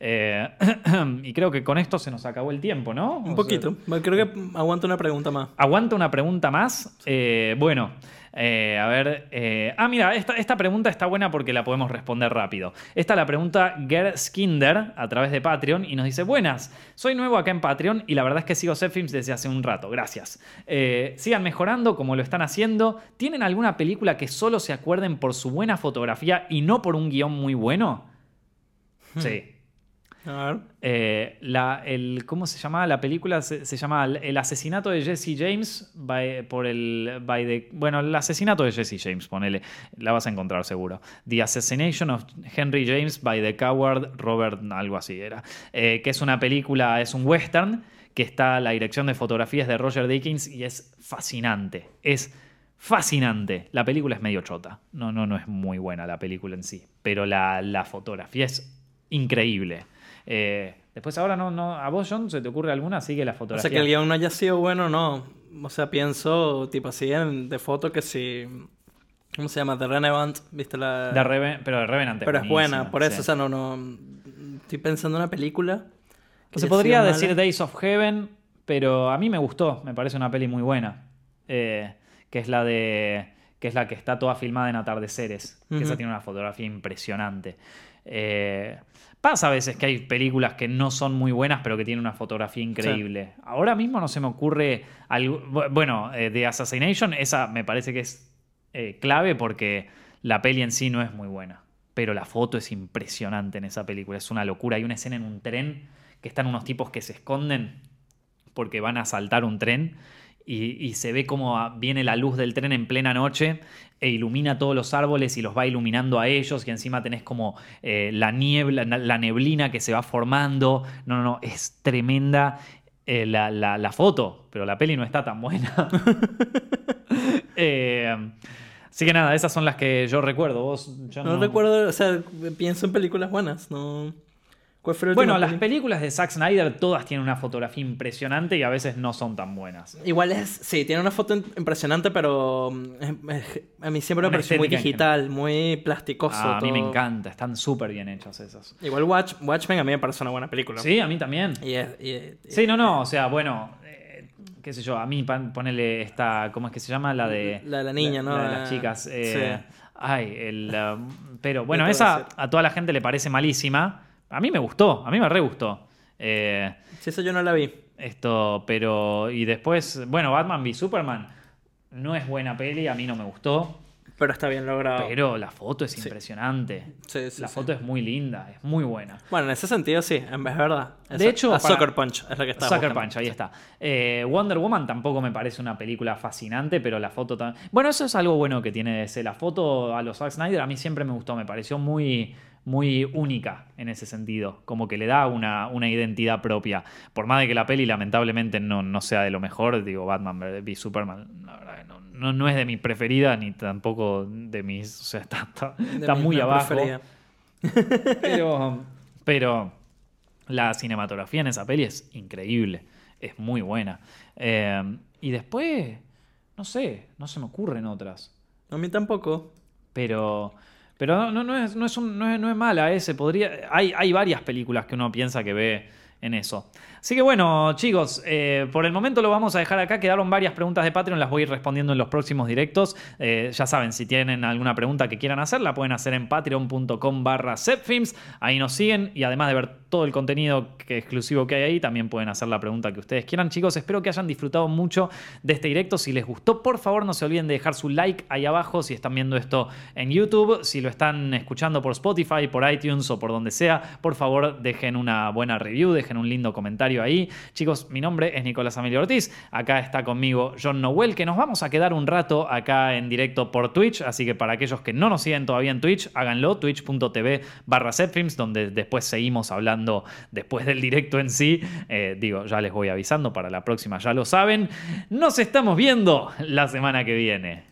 Eh, y creo que con esto se nos acabó el tiempo, ¿no? Un poquito. creo que aguanta una pregunta más. ¿Aguanta una pregunta más? Eh, bueno. Eh, a ver. Eh, ah, mira, esta, esta, pregunta está buena porque la podemos responder rápido. Esta la pregunta Ger Skinder a través de Patreon y nos dice: Buenas, soy nuevo acá en Patreon y la verdad es que sigo Films desde hace un rato. Gracias. Eh, sigan mejorando como lo están haciendo. ¿Tienen alguna película que solo se acuerden por su buena fotografía y no por un guion muy bueno? Hmm. Sí. Eh, la, el, ¿Cómo se llama? La película se, llama El asesinato de Jesse James por el. bueno, el asesinato de Jesse James, ponele. La vas a encontrar seguro. The Assassination of Henry James by the Coward Robert, algo así era. Eh, que es una película, es un western que está la dirección de fotografías de Roger Dickens y es fascinante. Es fascinante. La película es medio chota. No, no, no es muy buena la película en sí. Pero la, la fotografía es increíble. Eh, después ahora no, no, a vos, John, ¿se te ocurre alguna? Sigue la O fotografía. sea, que el guion no haya sido bueno, no. O sea, pienso, tipo así, en, de foto que si... ¿Cómo se llama? The Revenant, ¿viste la...? De Reven- pero de Revenant Pero es buena, por eso, sí. o sea, no, no... Estoy pensando en una película... que Se podría decir mala. Days of Heaven, pero a mí me gustó, me parece una peli muy buena. Eh, que es la de. que es la que está toda filmada en atardeceres. Que esa tiene una fotografía impresionante. Eh, pasa a veces que hay películas que no son muy buenas, pero que tienen una fotografía increíble. Ahora mismo no se me ocurre. algo- bu- bueno, eh, The Assassination, esa me parece que es eh, clave porque la peli en sí no es muy buena. Pero la foto es impresionante en esa película. Es una locura. Hay una escena en un tren que están unos tipos que se esconden porque van a saltar un tren y, y se ve como viene la luz del tren en plena noche e ilumina todos los árboles y los va iluminando a ellos y encima tenés como eh, la niebla, la neblina que se va formando. No, no, no, es tremenda eh, la, la- la foto, pero la peli no está tan buena. Eh, así que nada, esas son las que yo recuerdo. Vos, yo No, recuerdo, o sea, pienso en películas buenas, no... ¿Cuál fue la Bueno, las películas de Zack Snyder todas tienen una fotografía impresionante y a veces no son tan buenas. Igual es, sí, tiene una foto im- impresionante, pero mm, a mí siempre me Una pareció muy digital, muy plasticoso. Ah, a mí me encanta, están súper bien hechas esas. Igual Watch, Watchmen a mí me parece una buena película. Sí, a mí también. Y es- y es- y- Sí, no, no, o sea, bueno, eh, qué sé yo, a mí ponele esta, ¿cómo es que se llama? La de... La de la niña, ¿no? La de las chicas. eh, sí. Ay, el... um, pero bueno, esa a toda la gente le parece malísima. A mí me gustó, a mí me re gustó. Eh, Sí, eso yo no la vi. esto, pero... Y después, bueno, Batman v Superman no es buena peli, a mí no me gustó. Pero está bien logrado. Pero la foto es Sí. impresionante. Sí, sí, la foto es muy linda, es muy buena. Bueno, en ese sentido sí, de verdad. De hecho, a Soccer Punch es la que está. Sucker buscando. Punch, ahí está. Eh, Wonder Woman tampoco me parece una película fascinante, pero la foto también. Bueno, eso es algo bueno que tiene DC. La foto a los Zack Snyder a mí siempre me gustó, me pareció muy, muy única en ese sentido. Como que le da una, una identidad propia. Por más de que la peli lamentablemente no, no sea de lo mejor, digo, Batman v Superman, la verdad que no, no, no es de mis preferidas ni tampoco de mis. O sea, está, muy abajo. Pero, pero la cinematografía en esa peli es increíble. Es muy buena. Eh, y después, no sé, no se me ocurren otras. A mí tampoco. Pero, pero no, no, es, no, es un- no es- no es mala ese. Podría, hay, hay varias películas que uno piensa que ve en eso. Así que bueno, chicos, eh, por el momento lo vamos a dejar acá. Quedaron varias preguntas de Patreon, las voy a ir respondiendo en los próximos directos. Eh, ya saben, si tienen alguna pregunta que quieran hacer, la pueden hacer en patreon.com barra zepfilms. Ahí nos siguen y además de ver todo el contenido exclusivo que hay ahí, también pueden hacer la pregunta que ustedes quieran. Chicos, espero que hayan disfrutado mucho de este directo. Si les gustó, por favor no se olviden de dejar su like ahí abajo si están viendo esto en YouTube. Si lo están escuchando por Spotify, por iTunes o por donde sea, por favor dejen una buena review, dejen un lindo comentario ahí. Chicos, mi nombre es Nicolás Emilio Ortiz. Acá está conmigo John Noel, que nos vamos a quedar un rato acá en directo por Twitch. Así que para aquellos que no nos siguen todavía en Twitch, háganlo, twitch.tv barra Zepfilms, donde después seguimos hablando después del directo en sí. Eh, digo, ya les voy avisando para la próxima, ya lo saben. Nos estamos viendo la semana que viene.